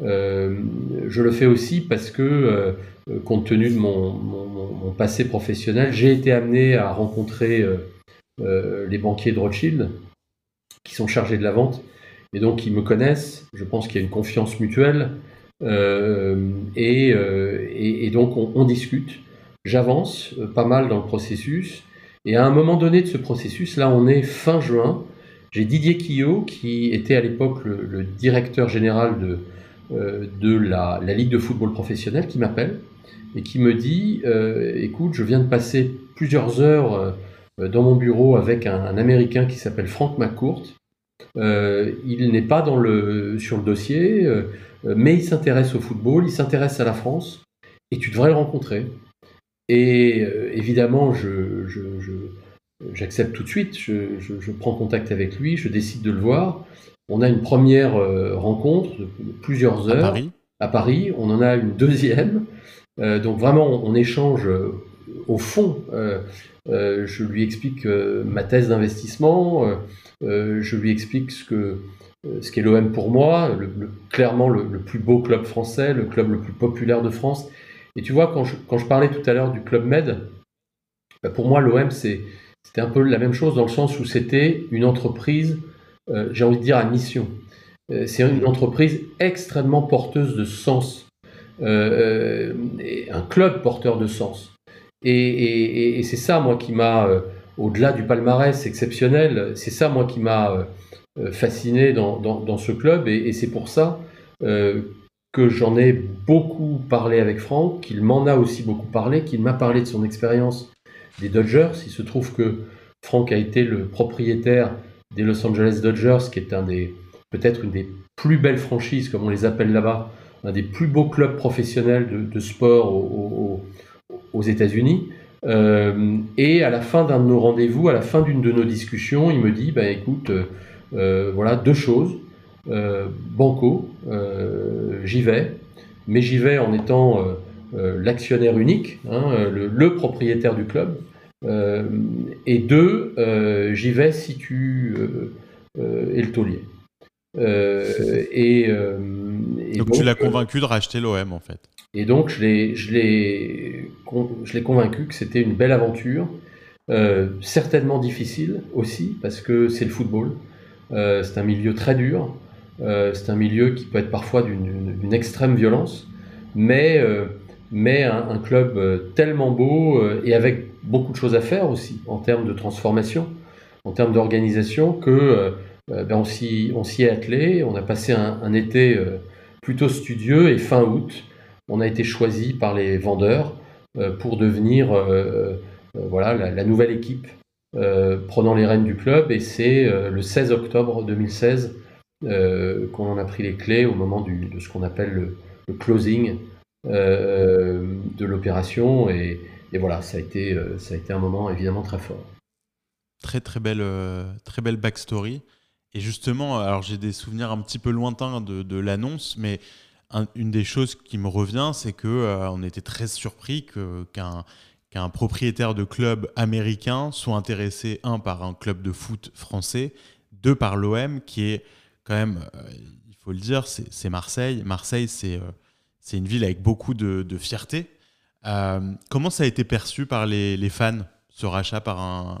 je le fais aussi parce que, compte tenu de mon, mon passé professionnel, j'ai été amené à rencontrer euh, les banquiers de Rothschild, qui sont chargés de la vente, et donc ils me connaissent, je pense qu'il y a une confiance mutuelle, euh, euh, et, donc on, discute. J'avance pas mal dans le processus, et à un moment donné de ce processus, là on est fin juin, j'ai Didier Quillot, qui était à l'époque le, directeur général de, la, Ligue de football professionnel, qui m'appelle et qui me dit Écoute, je viens de passer plusieurs heures dans mon bureau avec un, Américain qui s'appelle Frank McCourt, il n'est pas dans le, sur le dossier, mais il s'intéresse au football, il s'intéresse à la France, et tu devrais le rencontrer. Et évidemment, je, j'accepte tout de suite, je, prends contact avec lui, je décide de le voir. On a une première rencontre de plusieurs heures. À Paris À Paris, on en a une deuxième. donc vraiment, on échange au fond, euh, euh, je lui explique euh, ma thèse d'investissement, je lui explique ce que ce qu'est l'OM pour moi, clairement le, plus beau club français, le club le plus populaire de France. Et tu vois, quand je, quand je parlais tout à l'heure du Club Med, bah, pour moi, l'OM, c'était un peu la même chose dans le sens où c'était une entreprise, j'ai envie de dire, à mission. c'est une entreprise extrêmement porteuse de sens, un club porteur de sens. Et, c'est ça, moi, qui m'a, euh, au-delà du palmarès exceptionnel, c'est ça, moi, qui m'a euh, fasciné dans, ce club. Et, c'est pour ça euh, que j'en ai beaucoup parlé avec Franck, qu'il m'en a aussi beaucoup parlé, qu'il m'a parlé de son expérience des Dodgers. Il se trouve que Franck a été le propriétaire des Los Angeles Dodgers, qui est un des peut-être une des plus belles franchises, comme on les appelle là-bas, un des plus beaux clubs professionnels de, sport au, aux États-Unis. Euh, et à la fin d'un de nos rendez-vous, à la fin d'une de nos discussions, il me dit bah, écoute, euh, voilà deux choses. Euh, banco, j'y vais, mais j'y vais en étant l'actionnaire unique, hein, le, propriétaire du club. et deux, j'y vais si tu es le taulier. Et, donc, tu l'as convaincu de racheter l'OM en fait. Et donc, je l'ai convaincu que c'était une belle aventure, euh, certainement difficile aussi, parce que c'est le football. Euh, c'est un milieu très dur, euh, c'est un milieu qui peut être parfois d'une extrême violence, mais, mais un, club tellement beau et avec beaucoup de choses à faire aussi en termes de transformation, en termes d'organisation, que ben on s'y est attelé. On a passé un, été plutôt studieux et fin août, on a été choisi par les vendeurs euh, pour devenir euh, euh, voilà, la, nouvelle équipe prenant les rênes du club. Et c'est le 16 octobre 2016 qu'on en a pris les clés au moment de ce qu'on appelle le, closing de l'opération. Et, voilà, ça a, été, ça a été un moment évidemment très fort. Très très belle, très belle backstory. Et justement, alors j'ai des souvenirs un petit peu lointains de, l'annonce, mais une des choses qui me revient, c'est que euh, on était très surpris qu'un propriétaire de club américain soit intéressé un par un club de foot français, deux par l'OM qui est quand même, euh, il faut le dire, c'est Marseille. Marseille, c'est euh, une ville avec beaucoup de, fierté. comment ça a été perçu par les fans, ce rachat par un,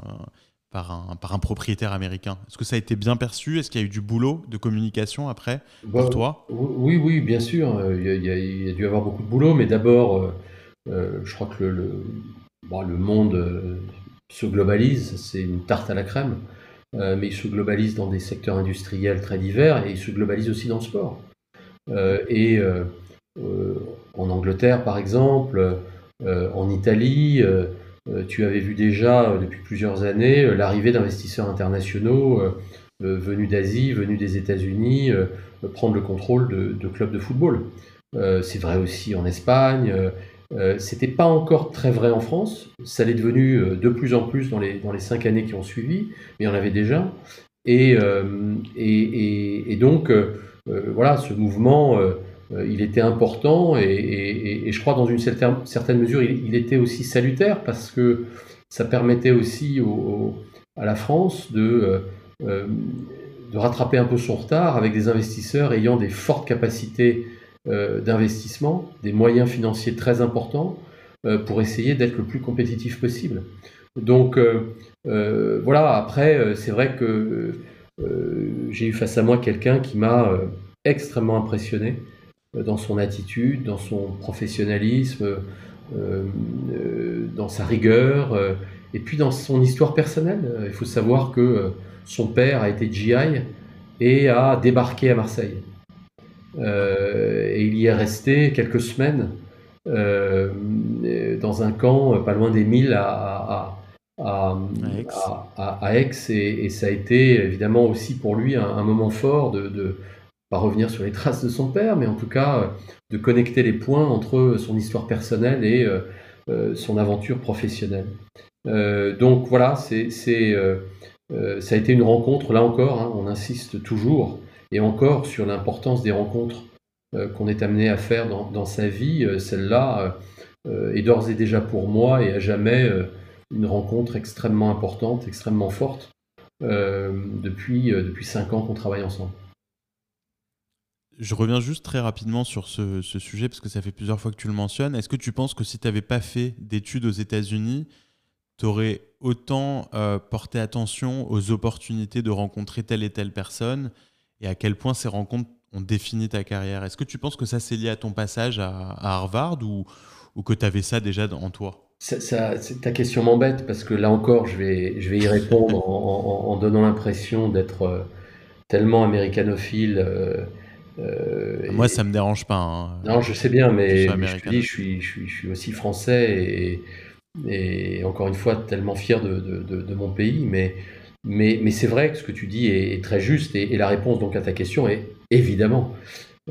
par un, par un propriétaire américain. Est-ce que ça a été bien perçu? Est-ce qu'il y a eu du boulot de communication après pour bah, toi? Oui, oui, bien sûr. Euh, il y, a, il y, a, dû avoir beaucoup de boulot, mais d'abord, euh, euh, je crois que le, le, monde se globalise, c'est une tarte à la crème, mais il se globalise dans des secteurs industriels très divers et il se globalise aussi dans le sport. et en Angleterre, par exemple, en Italie, euh, tu avais vu déjà euh, depuis plusieurs années euh, l'arrivée d'investisseurs internationaux venus d'Asie, venus des États-Unis, prendre le contrôle de, clubs de football. c'est vrai aussi en Espagne. C'était pas encore très vrai en France. Ça l'est devenu de plus en plus dans les, dans les cinq années qui ont suivi, mais en avait déjà. Et, et, et, donc, voilà, ce mouvement euh, il était important et, je crois dans une certaine, mesure il, était aussi salutaire parce que ça permettait aussi à la France de, euh, euh, de, rattraper un peu son retard avec des investisseurs ayant des fortes capacités d'investissement, des moyens financiers très importants pour essayer d'être le plus compétitif possible. Donc voilà, après c'est vrai que j'ai eu face à moi quelqu'un qui m'a extrêmement impressionné dans son attitude, dans son professionnalisme, euh, euh, dans sa rigueur, euh, et puis dans son histoire personnelle. Il faut savoir que son père a été GI et a débarqué à Marseille. et il y est resté quelques semaines dans un camp pas loin des milles à, à, à, Aix, et, ça a été évidemment aussi pour lui un, moment fort de, de, pas revenir sur les traces de son père, mais en tout cas de connecter les points entre son histoire personnelle et son aventure professionnelle. donc voilà, c'est, ça a été une rencontre, là encore, hein, on insiste toujours, et encore sur l'importance des rencontres euh, qu'on est amené à faire dans, sa vie, euh, celle-là euh, est d'ores et déjà pour moi et à jamais une rencontre extrêmement importante, extrêmement forte depuis cinq ans qu'on travaille ensemble. Je reviens juste très rapidement sur ce, sujet parce que ça fait plusieurs fois que tu le mentionnes. Est-ce que tu penses que si tu n'avais pas fait d'études aux États-Unis, tu aurais autant porté attention aux opportunités de rencontrer telle et telle personne et à quel point ces rencontres ont défini ta carrière? Est-ce que tu penses que ça c'est lié à ton passage à, Harvard ou, ou que tu avais ça déjà en toi? Ta question m'embête parce que là encore, je vais, je vais y répondre en, donnant l'impression d'être euh, tellement américanophile. Euh, euh, Moi, ça me dérange pas. Hein. Non, je sais bien, mais, je, dis, je, suis, je, suis, je suis aussi français et, et, encore une fois tellement fier de, de, de mon pays. Mais mais, c'est vrai que ce que tu dis est, très juste et, la réponse donc à ta question est évidemment.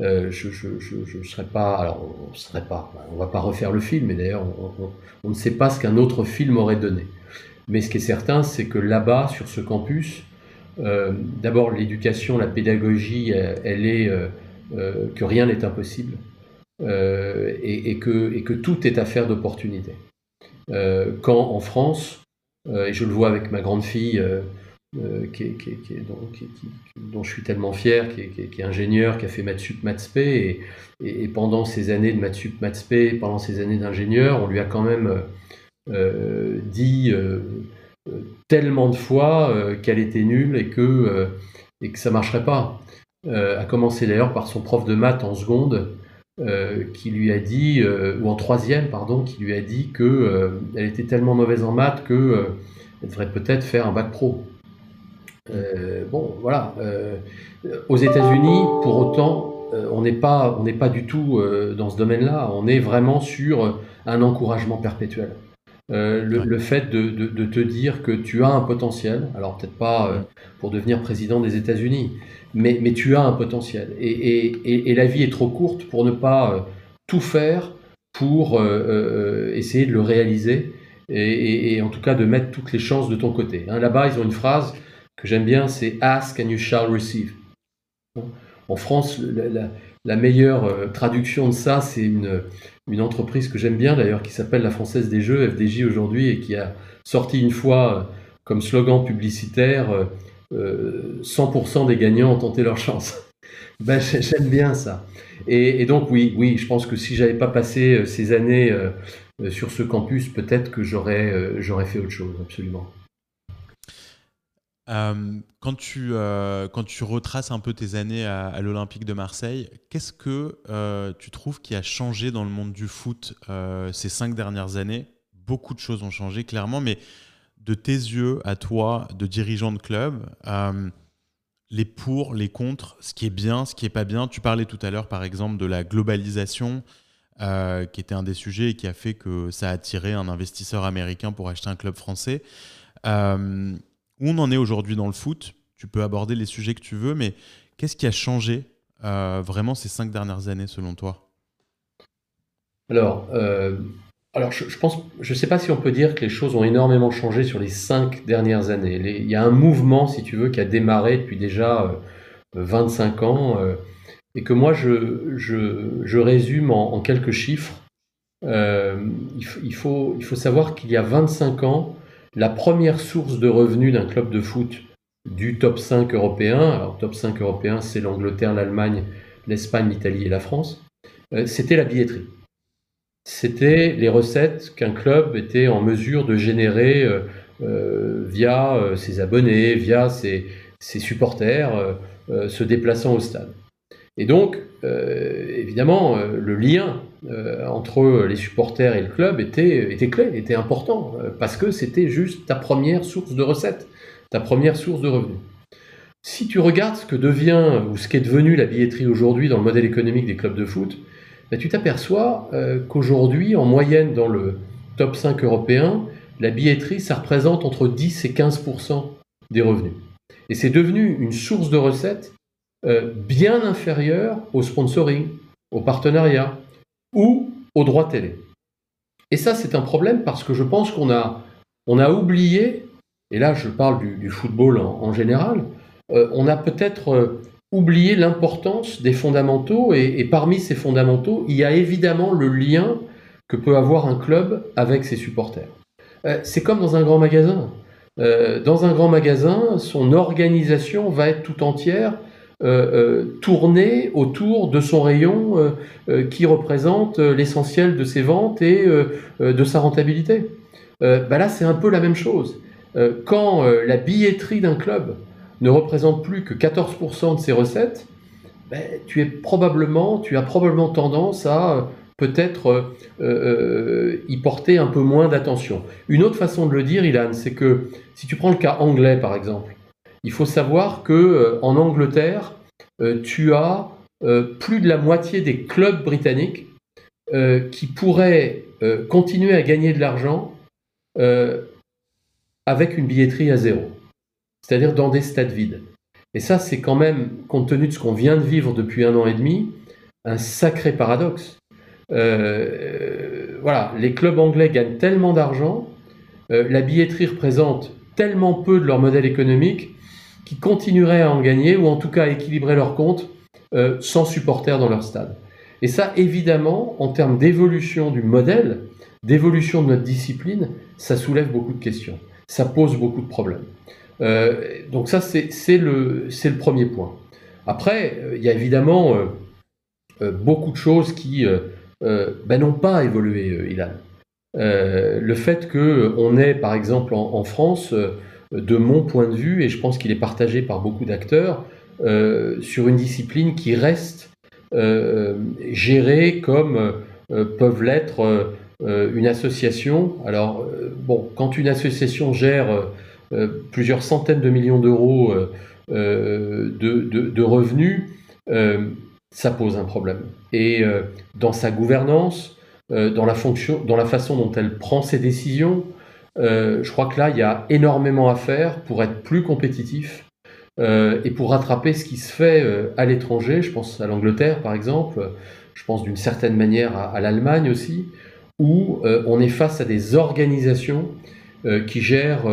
Euh, je ne serais pas, alors on serait pas, on va pas refaire le film, et d'ailleurs on, ne sait pas ce qu'un autre film aurait donné. Mais ce qui est certain, c'est que là-bas, sur ce campus, d'abord l'éducation, la pédagogie, elle, est euh, que rien n'est impossible et, que, et tout est affaire d'opportunité. quand en France, et je le vois avec ma grande fille, euh, dont, je suis tellement fier, qui, est, ingénieur, qui a fait Matsup Matspé, et, et, pendant ces années de Matsup Matspé, pendant ces années d'ingénieur, on lui a quand même euh, dit euh, tellement de fois qu'elle était nulle et que, et que ça marcherait pas. a commencé d'ailleurs par son prof de maths en seconde, qui lui a dit, ou en troisième, pardon, qui lui a dit que elle était tellement mauvaise en maths que elle devrait peut-être faire un bac pro. Euh, bon, voilà. Euh, aux États-Unis, pour autant, euh, on n'est pas, on n'est pas du tout dans ce domaine-là. On est vraiment sur un encouragement perpétuel. Le, fait de, te dire que tu as un potentiel, alors peut-être pas pour devenir président des États-Unis, mais, mais, tu as un potentiel. Et, et, la vie est trop courte pour ne pas tout faire pour essayer de le réaliser et, en tout cas de mettre toutes les chances de ton côté. Hein, là-bas, ils ont une phrase que j'aime bien, c'est Ask and you shall receive. En France, la, meilleure euh, traduction de ça, c'est une, une, entreprise que j'aime bien d'ailleurs, qui s'appelle la Française des Jeux, FDJ aujourd'hui, et qui a sorti une fois euh, comme slogan publicitaire 100% euh, des gagnants ont tenté leur chance. ben, j'aime bien ça. Et, donc oui, oui, je pense que si j'avais pas passé ces années sur ce campus, peut-être que j'aurais j'aurais fait autre chose, absolument. Euh, quand, tu, euh, quand tu retraces un peu tes années à, l'Olympique de Marseille, qu'est-ce que euh, tu trouves qui a changé dans le monde du foot ces cinq dernières années? Beaucoup de choses ont changé, clairement, mais de tes yeux à toi, de dirigeant de club, les pour, les contre, ce qui est bien, ce qui est pas bien. Tu parlais tout à l'heure, par exemple, de la globalisation, qui était un des sujets et qui a fait que ça a attiré un investisseur américain pour acheter un club français. Où on en est aujourd'hui dans le foot Tu peux aborder les sujets que tu veux, mais qu'est-ce qui a changé euh, vraiment ces cinq dernières années selon toi? Alors, euh, alors je, pense, je ne sais pas si on peut dire que les choses ont énormément changé sur les cinq dernières années. il y a un mouvement, si tu veux, qui a démarré depuis déjà 25 euh, ans et que moi je, je, résume en, quelques chiffres. il, faut, il faut savoir qu'il y a 25 ans, la première source de revenus d'un club de foot du top 5 européen, alors top 5 européen c'est l'Angleterre, l'Allemagne, l'Espagne, l'Italie et la France, euh, c'était la billetterie. C'était les recettes qu'un club était en mesure de générer euh, euh, via ses abonnés, via ses supporters, se déplaçant au stade. Et donc, évidemment, euh, le lien euh, entre les supporters et le club était, clé, était important, parce que c'était juste ta première source de recettes, ta première source de revenus. Si tu regardes ce que devient ou ce qu'est devenu la billetterie aujourd'hui dans le modèle économique des clubs de foot, ben, tu t'aperçois qu'aujourd'hui, en moyenne dans le top 5 européen, la billetterie, ça représente entre 10 et 15 des revenus. Et c'est devenu une source de recettes euh, bien inférieure au sponsoring, au partenariat ou au droit télé. Et ça, c'est un problème parce que je pense qu'on a, on a oublié, et là je parle du, football en, général, euh, on a peut-être euh, oublié l'importance des fondamentaux, et, parmi ces fondamentaux, il y a évidemment le lien que peut avoir un club avec ses supporters. c'est comme dans un grand magasin. dans un grand magasin, son organisation va être tout entière tourner autour de son rayon euh, qui représente l'essentiel de ses ventes et de sa rentabilité. Bah là, c'est un peu la même chose. quand la billetterie d'un club ne représente plus que 14% de ses recettes, bah, tu, es probablement, tu as probablement tendance à peut-être y porter un peu moins d'attention. Une autre façon de le dire, Ilan, c'est que si tu prends le cas anglais par exemple, il faut savoir que euh, en Angleterre, euh, tu as euh, plus de la moitié des clubs britanniques qui pourraient continuer à gagner de l'argent avec une billetterie à zéro, c'est-à-dire dans des stades vides. Et ça, c'est quand même, compte tenu de ce qu'on vient de vivre depuis un an et demi, un sacré paradoxe. voilà, les clubs anglais gagnent tellement d'argent, la billetterie représente tellement peu de leur modèle économique qui continueraient à en gagner ou en tout cas à équilibrer leur compte euh, sans supporters dans leur stade. Et ça, évidemment, en termes d'évolution du modèle, d'évolution de notre discipline, ça soulève beaucoup de questions. Ça pose beaucoup de problèmes. Euh, donc ça, c'est le, premier point. Après, euh, il y a évidemment beaucoup de choses qui ben, n'ont pas évolué, Ilan. le fait qu'on ait, par exemple, en France, de mon point de vue, et je pense qu'il est partagé par beaucoup d'acteurs, euh, sur une discipline qui reste euh, gérée comme euh, peuvent l'être une association. Alors, bon, quand une association gère plusieurs centaines de millions d'euros de, revenus, ça pose un problème. Et dans sa gouvernance, dans la, fonction, dans la façon dont elle prend ses décisions, je crois que là, il y a énormément à faire pour être plus compétitif euh, et pour rattraper ce qui se fait euh, à l'étranger. Je pense à l'Angleterre, par exemple. Je pense d'une certaine manière à, l'Allemagne aussi, où on est face à des organisations qui gèrent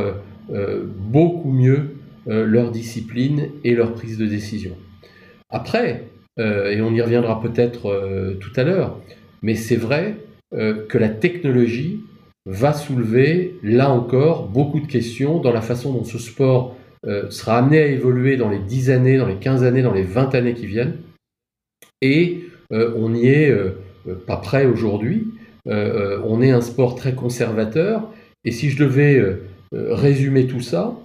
beaucoup mieux leur discipline et leur prise de décision. Après, et on y reviendra peut-être tout à l'heure, mais c'est vrai que la technologie va soulever, là encore, beaucoup de questions dans la façon dont ce sport euh, sera amené à évoluer dans les 10 années, dans les 15 années, dans les 20 années qui viennent. Et euh, on n'y est euh, pas prêt aujourd'hui. on est un sport très conservateur. Et si je devais résumer tout ça,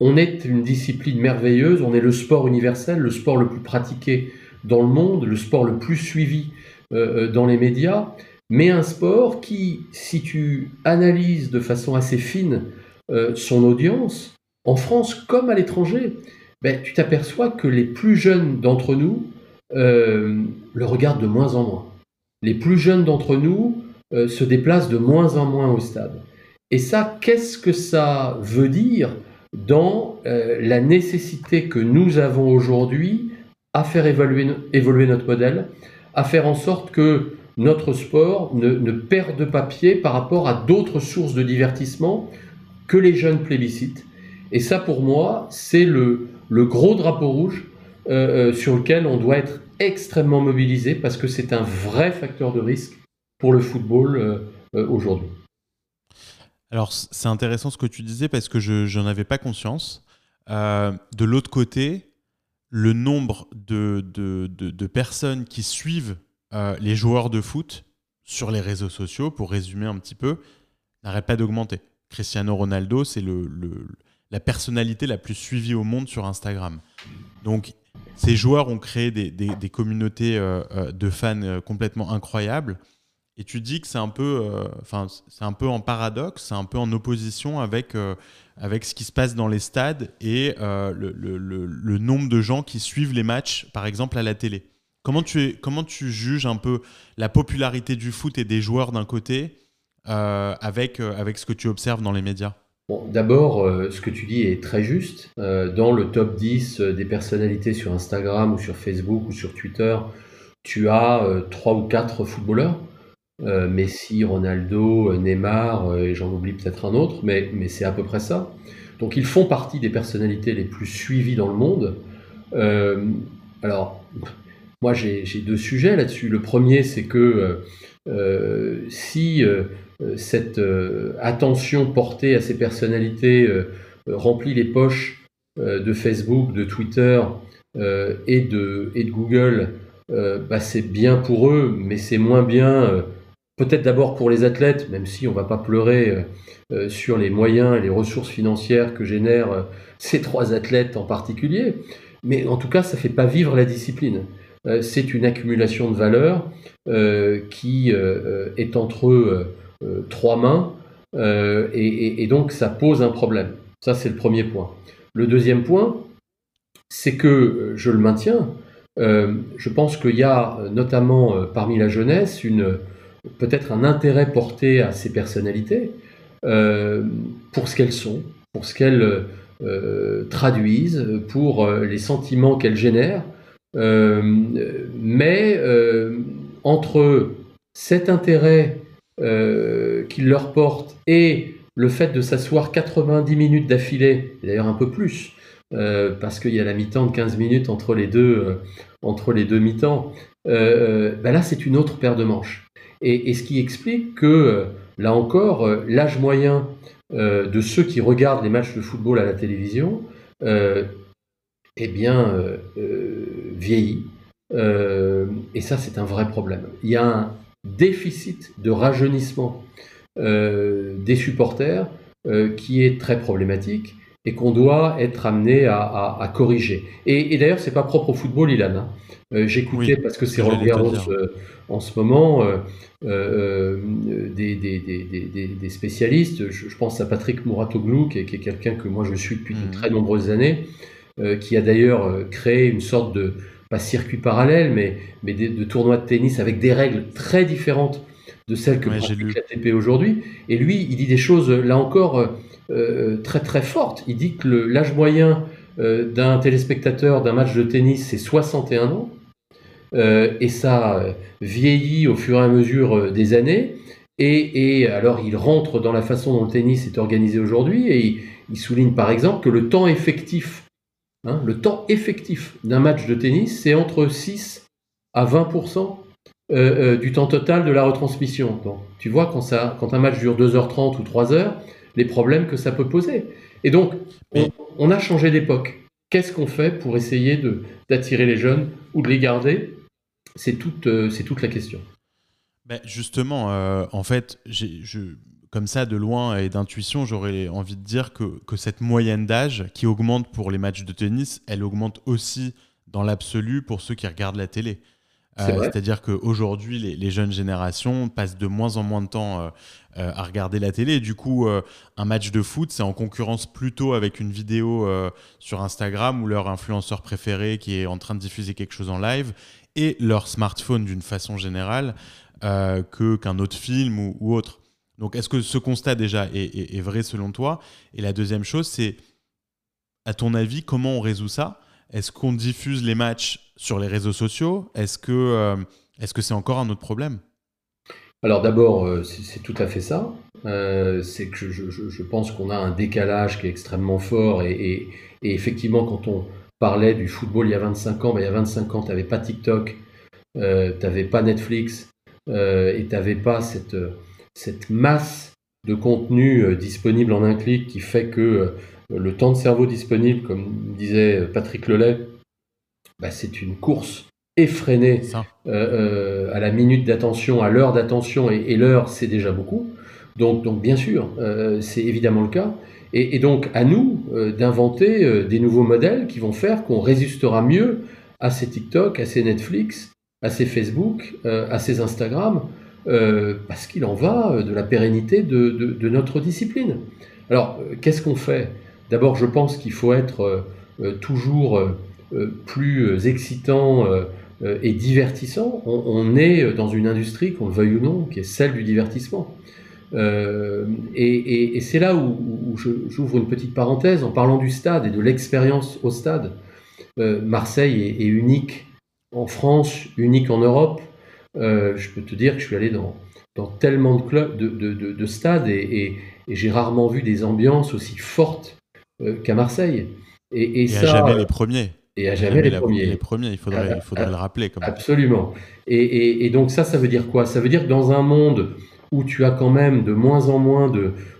on est une discipline merveilleuse, on est le sport universel, le sport le plus pratiqué dans le monde, le sport le plus suivi dans les médias mais un sport qui, si tu analyses de façon assez fine euh, son audience, en France comme à l'étranger, ben, tu t'aperçois que les plus jeunes d'entre nous euh, le regardent de moins en moins. Les plus jeunes d'entre nous euh, se déplacent de moins en moins au stade. Et ça, qu'est-ce que ça veut dire dans la nécessité que nous avons aujourd'hui à faire évoluer notre modèle, à faire en sorte que notre sport ne, ne perde pas pied par rapport à d'autres sources de divertissement que les jeunes plébiscites. Et ça, pour moi, c'est le, gros drapeau rouge euh, euh, sur lequel on doit être extrêmement mobilisé parce que c'est un vrai facteur de risque pour le football euh, aujourd'hui. Alors, c'est intéressant ce que tu disais parce que je n'en avais pas conscience. de l'autre côté, le nombre de, personnes qui suivent euh, les joueurs de foot sur les réseaux sociaux, pour résumer un petit peu, n'arrêtent pas d'augmenter. Cristiano Ronaldo, c'est le, la personnalité la plus suivie au monde sur Instagram. Donc, ces joueurs ont créé des, des, communautés euh, euh, de fans complètement incroyables. Et tu dis que c'est un peu, un peu en paradoxe, c'est un peu en opposition avec avec ce qui se passe dans les stades et le, le, nombre de gens qui suivent les matchs, par exemple à la télé. Comment tu, es, comment tu juges un peu la popularité du foot et des joueurs d'un côté avec, avec ce que tu observes dans les médias? D'abord, ce que tu dis est très juste. dans le top 10 des personnalités sur Instagram ou sur Facebook ou sur Twitter, tu as trois ou quatre footballeurs. Messi, Ronaldo, Neymar, et j'en oublie peut-être un autre, mais, mais c'est à peu près ça. Donc ils font partie des personnalités les plus suivies dans le monde. alors, moi, j'ai deux sujets là-dessus. Le premier, c'est que euh, euh, si euh, cette attention portée à ces personnalités remplit les poches de Facebook, de Twitter et, de, Google, bah, c'est bien pour eux, mais c'est moins bien peut-être d'abord pour les athlètes, même si on ne va pas pleurer sur les moyens et les ressources financières que génèrent ces trois athlètes en particulier, mais en tout cas, ça ne fait pas vivre la discipline. Euh, c'est une accumulation de valeur euh, qui euh, est entre trois mains et, donc ça pose un problème. Ça, c'est le premier point. Le deuxième point, c'est que, je le maintiens, je pense qu'il y a notamment parmi la jeunesse une, peut-être un intérêt porté à ces personnalités pour ce qu'elles sont, pour ce qu'elles traduisent, pour les sentiments qu'elles génèrent, mais euh, entre cet intérêt euh, qu'il leur porte et le fait de s'asseoir 90 minutes d'affilée, d'ailleurs un peu plus, parce qu'il y a la mi-temps de 15 minutes entre les deux, deux mi-temps, ben là c'est une autre paire de manches. Et ce qui explique que, là encore, l'âge moyen de ceux qui regardent les matchs de football à la télévision eh bien, euh, euh, vieillit. Euh, et ça, c'est un vrai problème. Il y a un déficit de rajeunissement des supporters qui est très problématique et qu'on doit être amené à, corriger. Et, d'ailleurs, c'est pas propre au football, Ilan. Hein. J'écoutais, parce que c'est Roland Garros en ce moment, des, des, spécialistes. Je, pense à Patrick Mouratoglou, qui est, quelqu'un que moi je suis depuis de mmh. très nombreuses années, euh, qui a d'ailleurs euh, créé une sorte de, pas circuit parallèle, mais, mais de, tournois de tennis avec des règles très différentes de celles que ouais, pratique l'ATP aujourd'hui. Et lui, il dit des choses, là encore, euh, très très fortes. Il dit que l'âge moyen d'un téléspectateur d'un match de tennis, c'est 61 ans. et ça vieillit au fur et à mesure des années. Et, et, alors, il rentre dans la façon dont le tennis est organisé aujourd'hui et il, il, souligne par exemple que le temps effectif Hein, le temps effectif d'un match de tennis, c'est entre 6 à 20% euh, euh, du temps total de la retransmission. Donc, tu vois, quand, ça, quand un match dure 2h30 ou 3h, les problèmes que ça peut poser. Et donc, on, a changé d'époque. Qu'est-ce qu'on fait pour essayer d'attirer les jeunes ou de les garder? C'est toute, euh, toute la question. Ben justement, en fait, je, comme ça, de loin et d'intuition, j'aurais envie de dire que, que cette moyenne d'âge qui augmente pour les matchs de tennis, elle augmente aussi dans l'absolu pour ceux qui regardent la télé. Euh, c'est-à-dire qu'aujourd'hui, les, les, jeunes générations passent de moins en moins de temps euh, euh, à regarder la télé. Et du coup, un match de foot, c'est en concurrence plutôt avec une vidéo sur Instagram ou leur influenceur préféré qui est en train de diffuser quelque chose en live et leur smartphone d'une façon générale que qu'un autre film ou, ou autre. Donc, est-ce que ce constat déjà est, vrai selon toi? Et la deuxième chose, c'est, à ton avis, comment on résout ça? Est-ce qu'on diffuse les matchs sur les réseaux sociaux? Est-ce que euh, est-ce que c'est encore un autre problème? Alors d'abord, euh, c'est tout à fait ça. Euh, c'est que je, pense qu'on a un décalage qui est extrêmement fort. Et, effectivement, quand on parlait du football il y a 25 ans, ben, il y a 25 ans, tu n'avais pas TikTok, tu n'avais pas Netflix et tu n'avais pas cette cette masse de contenu euh, disponible en un clic qui fait que euh, le temps de cerveau disponible, comme disait Patrick Lelay, bah, c'est une course effrénée euh, à la minute d'attention, à l'heure d'attention, et, l'heure, c'est déjà beaucoup. Donc, donc bien sûr, c'est évidemment le cas. Et, donc, à nous d'inventer des nouveaux modèles qui vont faire qu'on résistera mieux à ces TikTok, à ces Netflix, à ces Facebook, à ces Instagram, euh, parce qu'il en va euh, de la pérennité de, notre discipline. Alors, euh, qu'est-ce qu'on fait? D'abord, je pense qu'il faut être toujours plus excitant et divertissant. On, est dans une industrie, qu'on le veuille ou non, qui est celle du divertissement. et, c'est là où, j'ouvre une petite parenthèse en parlant du stade et de l'expérience au stade. Marseille est, unique en France, unique en Europe. Je peux te dire que je suis allé dans, dans tellement de clubs, de, de, stades, et, j'ai rarement vu des ambiances aussi fortes qu'à Marseille. Et, ça, à jamais les premiers. Et à jamais, les, premiers. les premiers. il faudrait, il faudrait le rappeler. Absolument. Et, donc ça, ça veut dire quoi? Ça veut dire que dans un monde où tu as quand même de moins en moins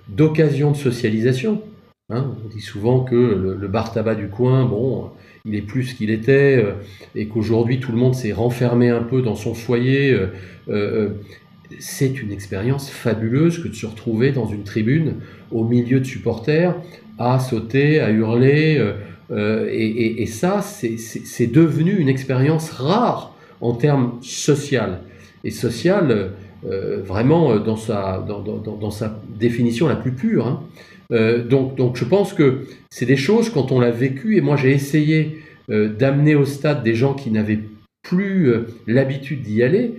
d'occasions de socialisation, hein, on dit souvent que le, bar tabac du coin, bon, il est plus ce qu'il était, euh, et qu'aujourd'hui tout le monde s'est renfermé un peu dans son foyer. Euh, euh, c'est une expérience fabuleuse que de se retrouver dans une tribune au milieu de supporters à sauter, à hurler. Et, ça, c'est devenu une expérience rare en termes social. Et social, vraiment dans sa, dans, sa définition la plus pure. Hein. Euh, donc, donc je pense que c'est des choses quand on l'a vécu, et moi j'ai essayé d'amener au stade des gens qui n'avaient plus l'habitude d'y aller.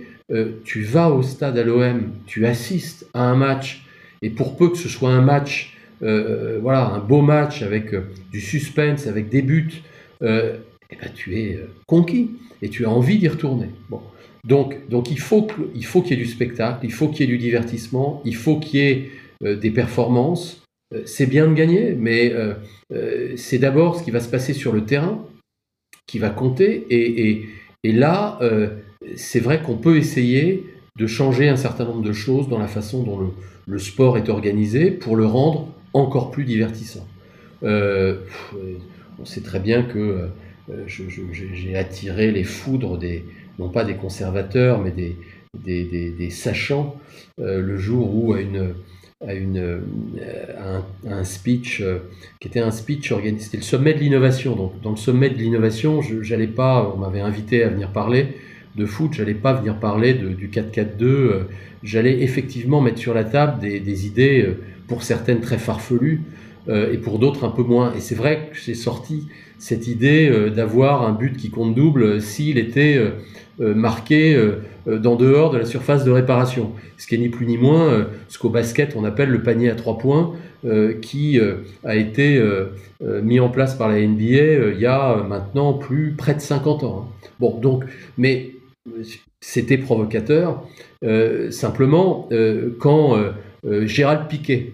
tu vas au stade à l'OM, tu assistes à un match, et pour peu que ce soit un match euh, voilà, un beau match avec euh, du suspense, avec des buts, euh, eh ben, tu es conquis et tu as envie d'y retourner. Bon. Donc, donc il faut qu'il y ait du spectacle, il faut qu'il y ait du divertissement, il faut qu'il y ait des performances. C'est bien de gagner, mais c'est d'abord ce qui va se passer sur le terrain qui va compter. Et, là, c'est vrai qu'on peut essayer de changer un certain nombre de choses dans la façon dont le, sport est organisé pour le rendre encore plus divertissant. Euh, on sait très bien que euh, j'ai attiré les foudres des, non pas des conservateurs, mais des, des, sachants, euh, le jour où à une, à une, un, speech qui était un speech organisé, c'était le sommet de l'innovation. Donc, dans le sommet de l'innovation, j'allais pas, on m'avait invité à venir parler de foot, j'allais pas venir parler de, du 4-4-2, j'allais effectivement mettre sur la table des, des idées pour certaines très farfelues euh, et pour d'autres un peu moins. Et c'est vrai que j'ai sorti cette idée euh, d'avoir un but qui compte double euh, s'il était marqué dans dehors de la surface de réparation. Ce qui est ni plus ni moins ce qu'au basket on appelle le panier à trois points, qui a été mis en place par la NBA il y a maintenant plus près de 50 ans. Hein. Bon, donc, mais c'était provocateur. simplement, quand Gérald Piquet,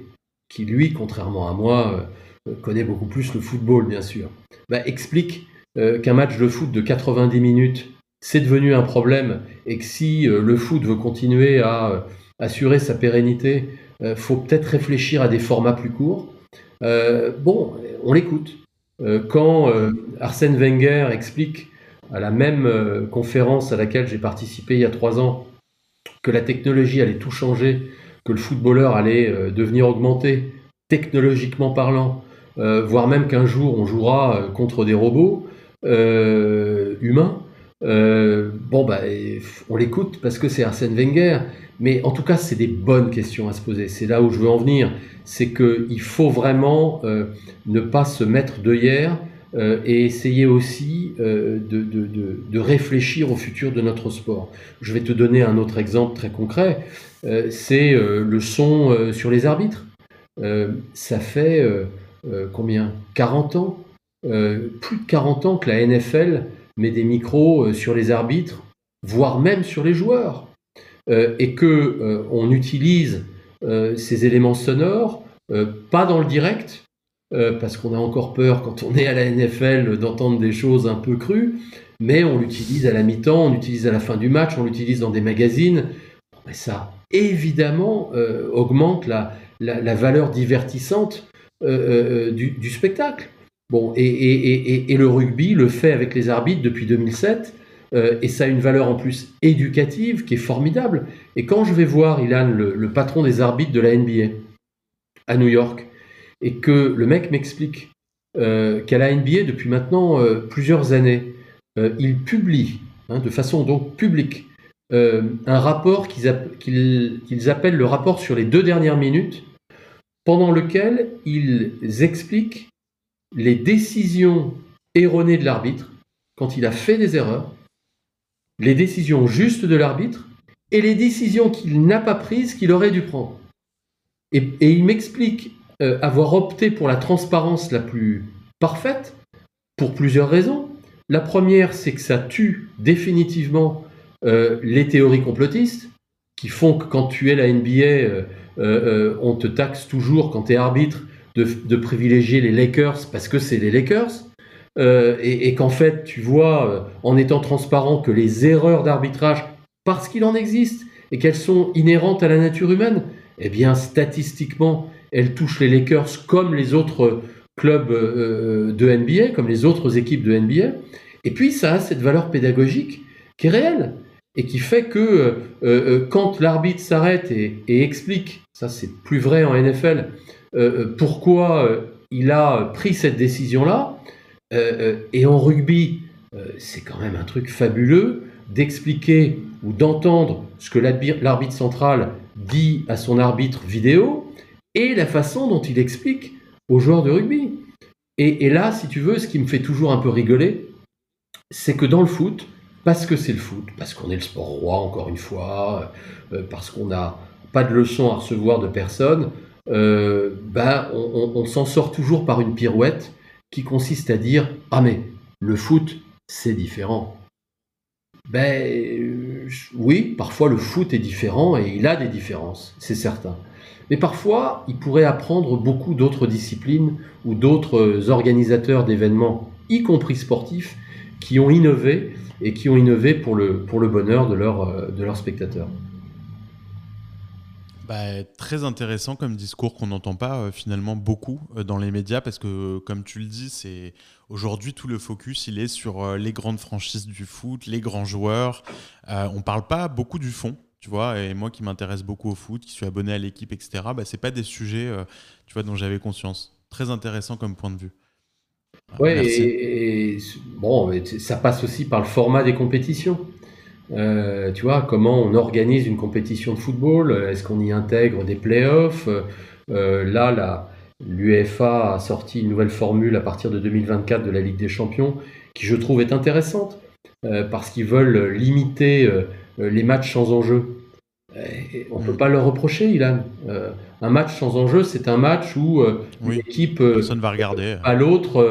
qui lui, contrairement à moi, euh, connaît beaucoup plus le football, bien sûr, bah, explique euh, qu'un match de foot de 90 minutes, c'est devenu un problème et que si euh, le foot veut continuer à assurer sa pérennité, faut peut-être réfléchir à des formats plus courts. bon, on l'écoute. quand Arsène Wenger explique à la même conférence à laquelle j'ai participé il y a trois ans que la technologie allait tout changer que le footballeur allait euh, devenir augmenté, technologiquement parlant, euh, voire même qu'un jour on jouera euh, contre des robots humains. bon, bah, on l'écoute parce que c'est Arsène Wenger, mais en tout cas, c'est des bonnes questions à se poser. C'est là où je veux en venir. C'est qu'il faut vraiment ne pas se mettre de hier et essayer aussi de, réfléchir au futur de notre sport. Je vais te donner un autre exemple très concret. Euh, c'est euh, le son euh, sur les arbitres. ça fait combien? 40 ans? Plus de 40 ans que la NFL met des micros sur les arbitres, voire même sur les joueurs. et que on utilise ces éléments sonores, pas dans le direct, parce qu'on a encore peur quand on est à la NFL d'entendre des choses un peu crues, mais on l'utilise à la mi-temps, on l'utilise à la fin du match, on l'utilise dans des magazines. ça, évidemment euh, augmente la, la, valeur divertissante euh, euh, du, spectacle. Bon, et, et, et, le rugby le fait avec les arbitres depuis 2007, et ça a une valeur en plus éducative qui est formidable. Et quand je vais voir Ilan, le, le patron des arbitres de la NBA, à New York, et que le mec m'explique qu'à la NBA, depuis maintenant plusieurs années, il publie hein, de façon donc publique euh, un rapport qu'ils appellent le rapport sur les deux dernières minutes, pendant lequel ils expliquent les décisions erronées de l'arbitre quand il a fait des erreurs, les décisions justes de l'arbitre et les décisions qu'il n'a pas prises qu'il aurait dû prendre. Et, il m'explique avoir opté pour la transparence la plus parfaite pour plusieurs raisons. La première, c'est que ça tue définitivement les théories complotistes qui font que quand tu es la NBA, on te taxe toujours quand tu es arbitre de, privilégier les Lakers parce que c'est les Lakers. Euh, et, qu'en fait, tu vois, euh, en étant transparent, que les erreurs d'arbitrage, parce qu'il en existe, et qu'elles sont inhérentes à la nature humaine, eh bien, statistiquement, elles touchent les Lakers comme les autres clubs euh, de NBA, comme les autres équipes de NBA. Et puis, ça a cette valeur pédagogique qui est réelle et qui fait que quand l'arbitre s'arrête et, explique, ça c'est plus vrai en NFL, euh, euh, pourquoi euh, il a pris cette décision-là. et en rugby, c'est quand même un truc fabuleux d'expliquer ou d'entendre ce que l'arbitre central dit à son arbitre vidéo et la façon dont il explique aux joueurs de rugby. Et, là, si tu veux, ce qui me fait toujours un peu rigoler, c'est que dans le foot, parce que c'est le foot, parce qu'on est le sport roi, encore une fois, parce qu'on n'a pas de leçons à recevoir de personne, euh, ben, on, s'en sort toujours par une pirouette qui consiste à dire Ah, mais le foot, c'est différent. Ben euh, oui, parfois le foot est différent et il a des différences, c'est certain. Mais parfois, il pourrait apprendre beaucoup d'autres disciplines ou d'autres organisateurs d'événements, y compris sportifs, qui ont innové et qui ont innové pour le, pour le bonheur de, leur, de leurs spectateurs. Bah, très intéressant comme discours qu'on n'entend pas euh, finalement beaucoup euh, dans les médias parce que comme tu le dis, c'est aujourd'hui tout le focus il est sur euh, les grandes franchises du foot, les grands joueurs. on parle pas beaucoup du fond, tu vois. Et moi qui m'intéresse beaucoup au foot, qui suis abonné à l'équipe, etc. Bah, c'est pas des sujets, tu vois, dont j'avais conscience. Très intéressant comme point de vue. Oui, et, bon, ça passe aussi par le format des compétitions. Euh, tu vois, comment on organise une compétition de football Est-ce qu'on y intègre des playoffs euh, Là, l'UEFA a sorti une nouvelle formule à partir de 2024 de la Ligue des Champions, qui je trouve est intéressante, euh, parce qu'ils veulent limiter les matchs sans enjeu. On ne peut mm. pas leur reprocher, Ilan. un match sans enjeu, c'est un match où l'équipe va regarder. à l'autre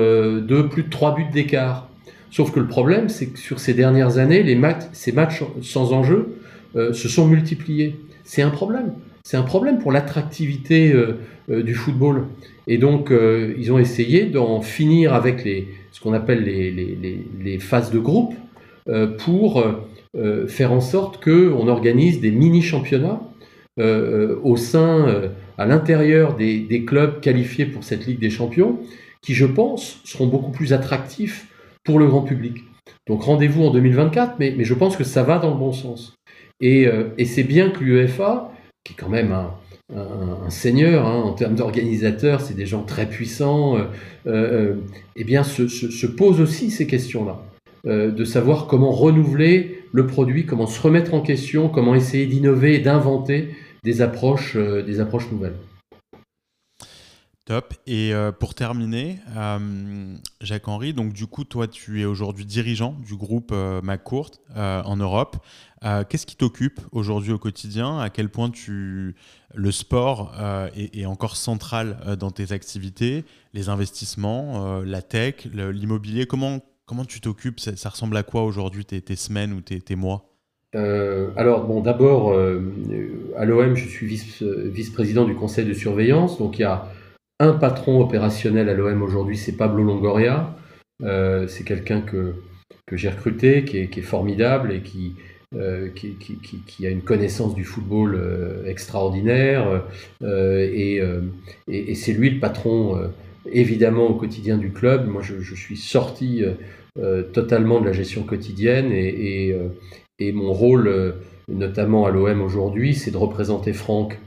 de plus de 3 buts d'écart. Sauf que le problème, c'est que sur ces dernières années, les ces matchs sans enjeu euh, se sont multipliés. C'est un problème. C'est un problème pour l'attractivité euh, euh, du football. Et donc, ils ont essayé d'en finir avec les, ce qu'on appelle les, les, les, phases de groupe pour faire en sorte qu'on organise des mini-championnats au sein, à l'intérieur des, clubs qualifiés pour cette Ligue des Champions, qui, je pense, seront beaucoup plus attractifs pour le grand public. Donc rendez-vous en 2024, mais, je pense que ça va dans le bon sens. Et, euh, c'est bien que l'UEFA, qui est quand même un, seigneur hein, en termes d'organisateur, c'est des gens très puissants, euh, euh, eh bien se, pose aussi ces questions-là, de savoir comment renouveler le produit, comment se remettre en question, comment essayer d'innover et d'inventer des approches, des approches nouvelles. Top. Et euh, pour terminer, euh, Jacques-Henri, donc du coup, toi, tu es aujourd'hui dirigeant du groupe euh, McCourt en Europe. Qu'est-ce qui t'occupe aujourd'hui au quotidien? À quel point le sport est, encore central dans tes activités? Les investissements, la tech, l'immobilier Comment, comment tu t'occupes? Ça, ressemble à quoi aujourd'hui tes, semaines ou tes, mois? Alors, bon, d'abord, à l'OM, je suis vice-président du conseil de surveillance. Donc, il y a un patron opérationnel à l'OM aujourd'hui, c'est Pablo Longoria. Euh, c'est quelqu'un que, que j'ai recruté, qui est, formidable et qui, euh, qui, a une connaissance du football euh, extraordinaire. et, c'est lui le patron, évidemment, au quotidien du club. Moi, je, suis sorti totalement de la gestion quotidienne et, et mon rôle, notamment à l'OM aujourd'hui, c'est de représenter Franck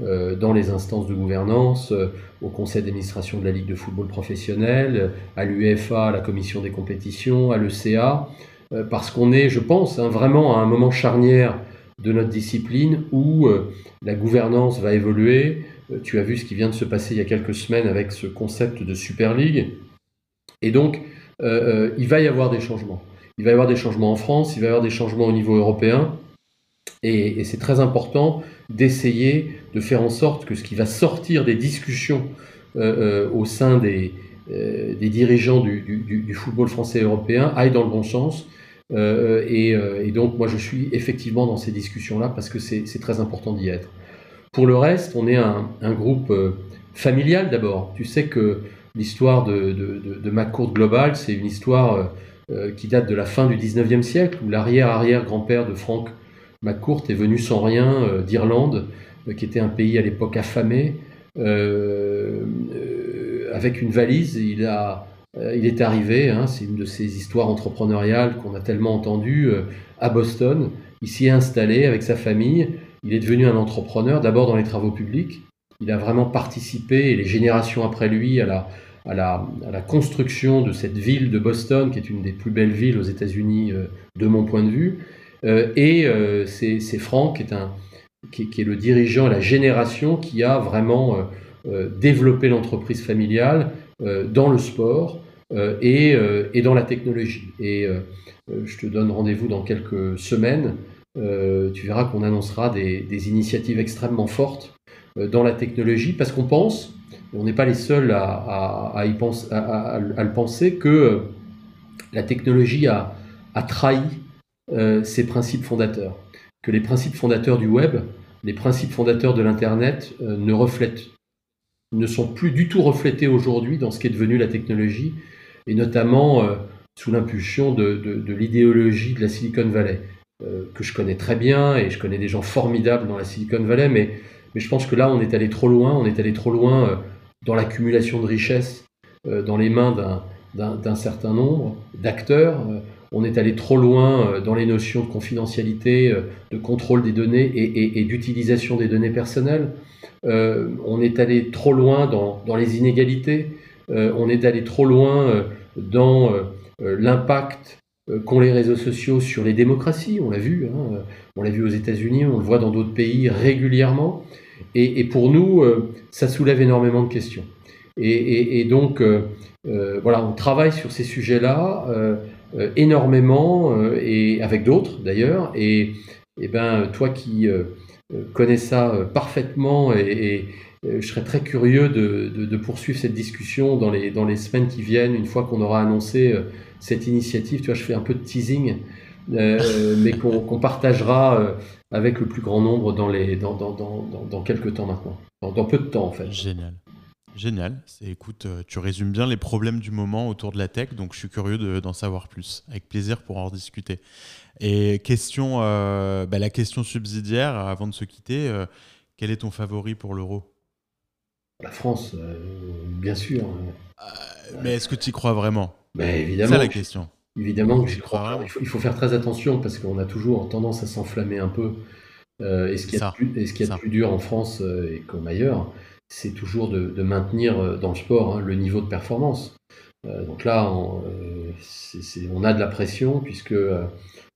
euh, dans les instances de gouvernance, euh, au conseil d'administration de la Ligue de football professionnel, à l'UEFA, à la commission des compétitions, à l'ECA, euh, parce qu'on est, je pense, hein, vraiment à un moment charnière de notre discipline où la gouvernance va évoluer. Tu as vu ce qui vient de se passer il y a quelques semaines avec ce concept de Super League. Et donc, il va y avoir des changements. Il va y avoir des changements en France, il va y avoir des changements au niveau européen. Et, c'est très important d'essayer de faire en sorte que ce qui va sortir des discussions au sein des, dirigeants du, football français européen aille dans le bon sens. Et, et, donc moi je suis effectivement dans ces discussions-là parce que c'est très important d'y être. Pour le reste, on est un, groupe familial d'abord. Tu sais que l'histoire de, de, de, McCourt Global, c'est une histoire euh, qui date de la fin du 19e siècle, où l'arrière-arrière-grand-père de Frank McCourt est venu sans rien euh, d'Irlande, euh, qui était un pays à l'époque affamé, avec une valise. Il, a, il est arrivé, hein, c'est une de ces histoires entrepreneuriales qu'on a tellement entendues, à Boston. Il s'y est installé avec sa famille. Il est devenu un entrepreneur, d'abord dans les travaux publics. Il a vraiment participé, et les générations après lui, à la, construction de cette ville de Boston, qui est une des plus belles villes aux États-Unis euh, de mon point de vue. Euh, et euh, c'est Franck qui est, le dirigeant, la génération qui a vraiment développé l'entreprise familiale dans le sport et, dans la technologie. Et je te donne rendez-vous dans quelques semaines. Tu verras qu'on annoncera des, initiatives extrêmement fortes dans la technologie parce qu'on pense on n'est pas les seuls à, le penser, que euh, la technologie a, trahi euh, ses principes fondateurs. Que les principes fondateurs du web, les principes fondateurs de l'Internet euh, ne reflètent, ne sont plus du tout reflétés aujourd'hui dans ce qui est devenu la technologie, et notamment sous l'impulsion de, l'idéologie de la Silicon Valley, que je connais très bien, et je connais des gens formidables dans la Silicon Valley, mais, je pense que là, on est allé trop loin, on est allé trop loin dans l'accumulation de richesses euh, dans les mains d'un certain nombre d'acteurs. Euh, on est allé trop loin euh, dans les notions de confidentialité, de contrôle des données et, d'utilisation des données personnelles. on est allé trop loin dans, les inégalités. on est allé trop loin dans l'impact qu'ont les réseaux sociaux sur les démocraties. On l'a vu. Hein. On l'a vu aux États-Unis, on le voit dans d'autres pays régulièrement. Et, pour nous, euh, ça soulève énormément de questions. Et, donc, euh, euh, voilà, on travaille sur ces sujets-là énormément, et avec d'autres d'ailleurs. Et, ben, toi qui connais ça parfaitement, et, je serais très curieux de, poursuivre cette discussion dans les, dans les semaines qui viennent, une fois qu'on aura annoncé cette initiative. Tu vois, je fais un peu de teasing. mais qu'on partagera avec le plus grand nombre dans, les, dans, dans, dans, dans quelques temps maintenant. Dans, peu de temps, en fait. Génial. Génial. Écoute, euh, tu résumes bien les problèmes du moment autour de la tech, donc je suis curieux d'en savoir plus. Avec plaisir pour en discuter. Et question, euh, bah, la question subsidiaire, avant de se quitter, euh, quel est ton favori pour l'euro? La France, bien sûr. mais est-ce que tu y crois vraiment? Bah, Évidemment. C'est la question. Évidemment que j'y crois. Il faut, faire très attention parce qu'on a toujours tendance à s'enflammer un peu. Euh, et ce qui est a, plus, dur en France euh, et comme ailleurs, c'est toujours de, maintenir euh, dans le sport hein, le niveau de performance. donc là, on, on, a de la pression puisque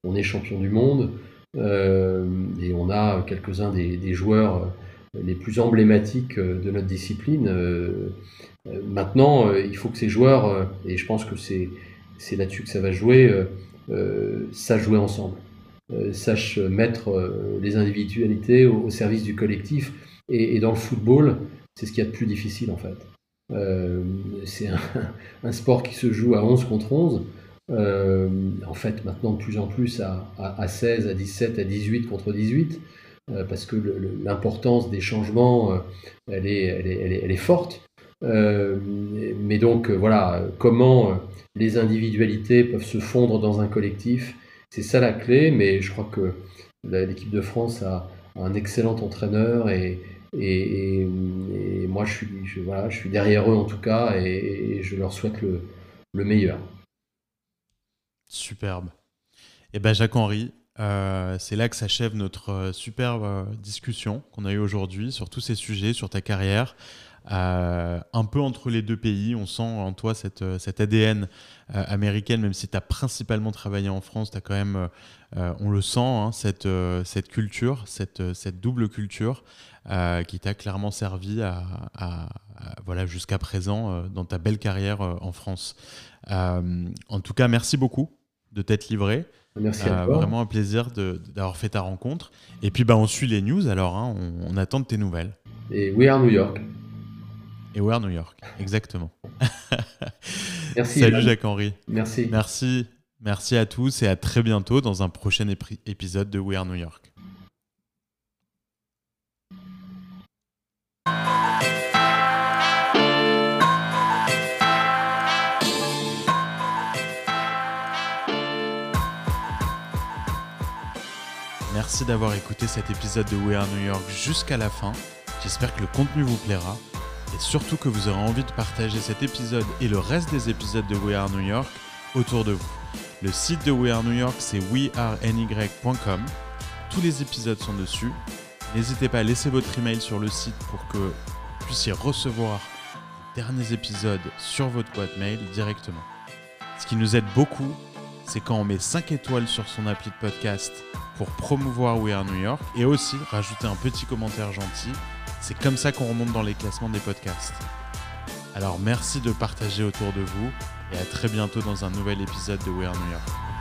on est champion du monde et on a quelques-uns des, des, joueurs les plus emblématiques de notre discipline. Maintenant, il faut que ces joueurs, et je pense que c'est c'est là-dessus que ça va jouer, euh, euh, sachent jouer ensemble, euh, sachent mettre les individualités au, service du collectif. Et, dans le football, c'est ce qu'il y a de plus difficile en fait. c'est un, sport qui se joue à 11 contre 11. en fait, maintenant, de plus en plus à, 16, à 17, à 18 contre 18, parce que l'importance des changements, elle est, elle est forte. Mais donc, voilà, comment les individualités peuvent se fondre dans un collectif. C'est ça la clé, mais je crois que l'équipe de France a, un excellent entraîneur et, moi je suis, derrière eux en tout cas et, je leur souhaite le, meilleur. Superbe. Eh ben Jacques-Henri, euh, c'est là que s'achève notre euh, superbe euh, discussion qu'on a eue aujourd'hui sur tous ces sujets, sur ta carrière. Euh, un peu entre les deux pays. On sent en toi cette, euh, cette ADN euh, américaine, même si tu as principalement travaillé en France, tu as quand même, on le sent, hein, cette, cette culture, cette, cette double culture qui t'a clairement servi à, voilà, jusqu'à présent dans ta belle carrière en France. en tout cas, merci beaucoup de t'être livré. Merci à toi. Vraiment un plaisir d'avoir fait ta rencontre. Et puis, bah, on suit les news alors, hein, on, attend de tes nouvelles. Et We Are New York. Et We Are New York, exactement. Merci. Salut Jacques-Henri. Merci. Merci. Merci à tous et à très bientôt dans un prochain épisode de We Are New York. Merci d'avoir écouté cet épisode de We Are New York jusqu'à la fin. J'espère que le contenu vous plaira et surtout que vous aurez envie de partager cet épisode et le reste des épisodes de We Are New York autour de vous. Le site de We Are New York, c'est weareny.com. Tous les épisodes sont dessus. N'hésitez pas à laisser votre email sur le site pour que vous puissiez recevoir les derniers épisodes sur votre boîte mail directement. Ce qui nous aide beaucoup, c'est quand on met 5 étoiles sur son appli de podcast pour promouvoir We Are New York et aussi rajouter un petit commentaire gentil. C'est comme ça qu'on remonte dans les classements des podcasts. Alors merci de partager autour de vous et à très bientôt dans un nouvel épisode de We Are New York.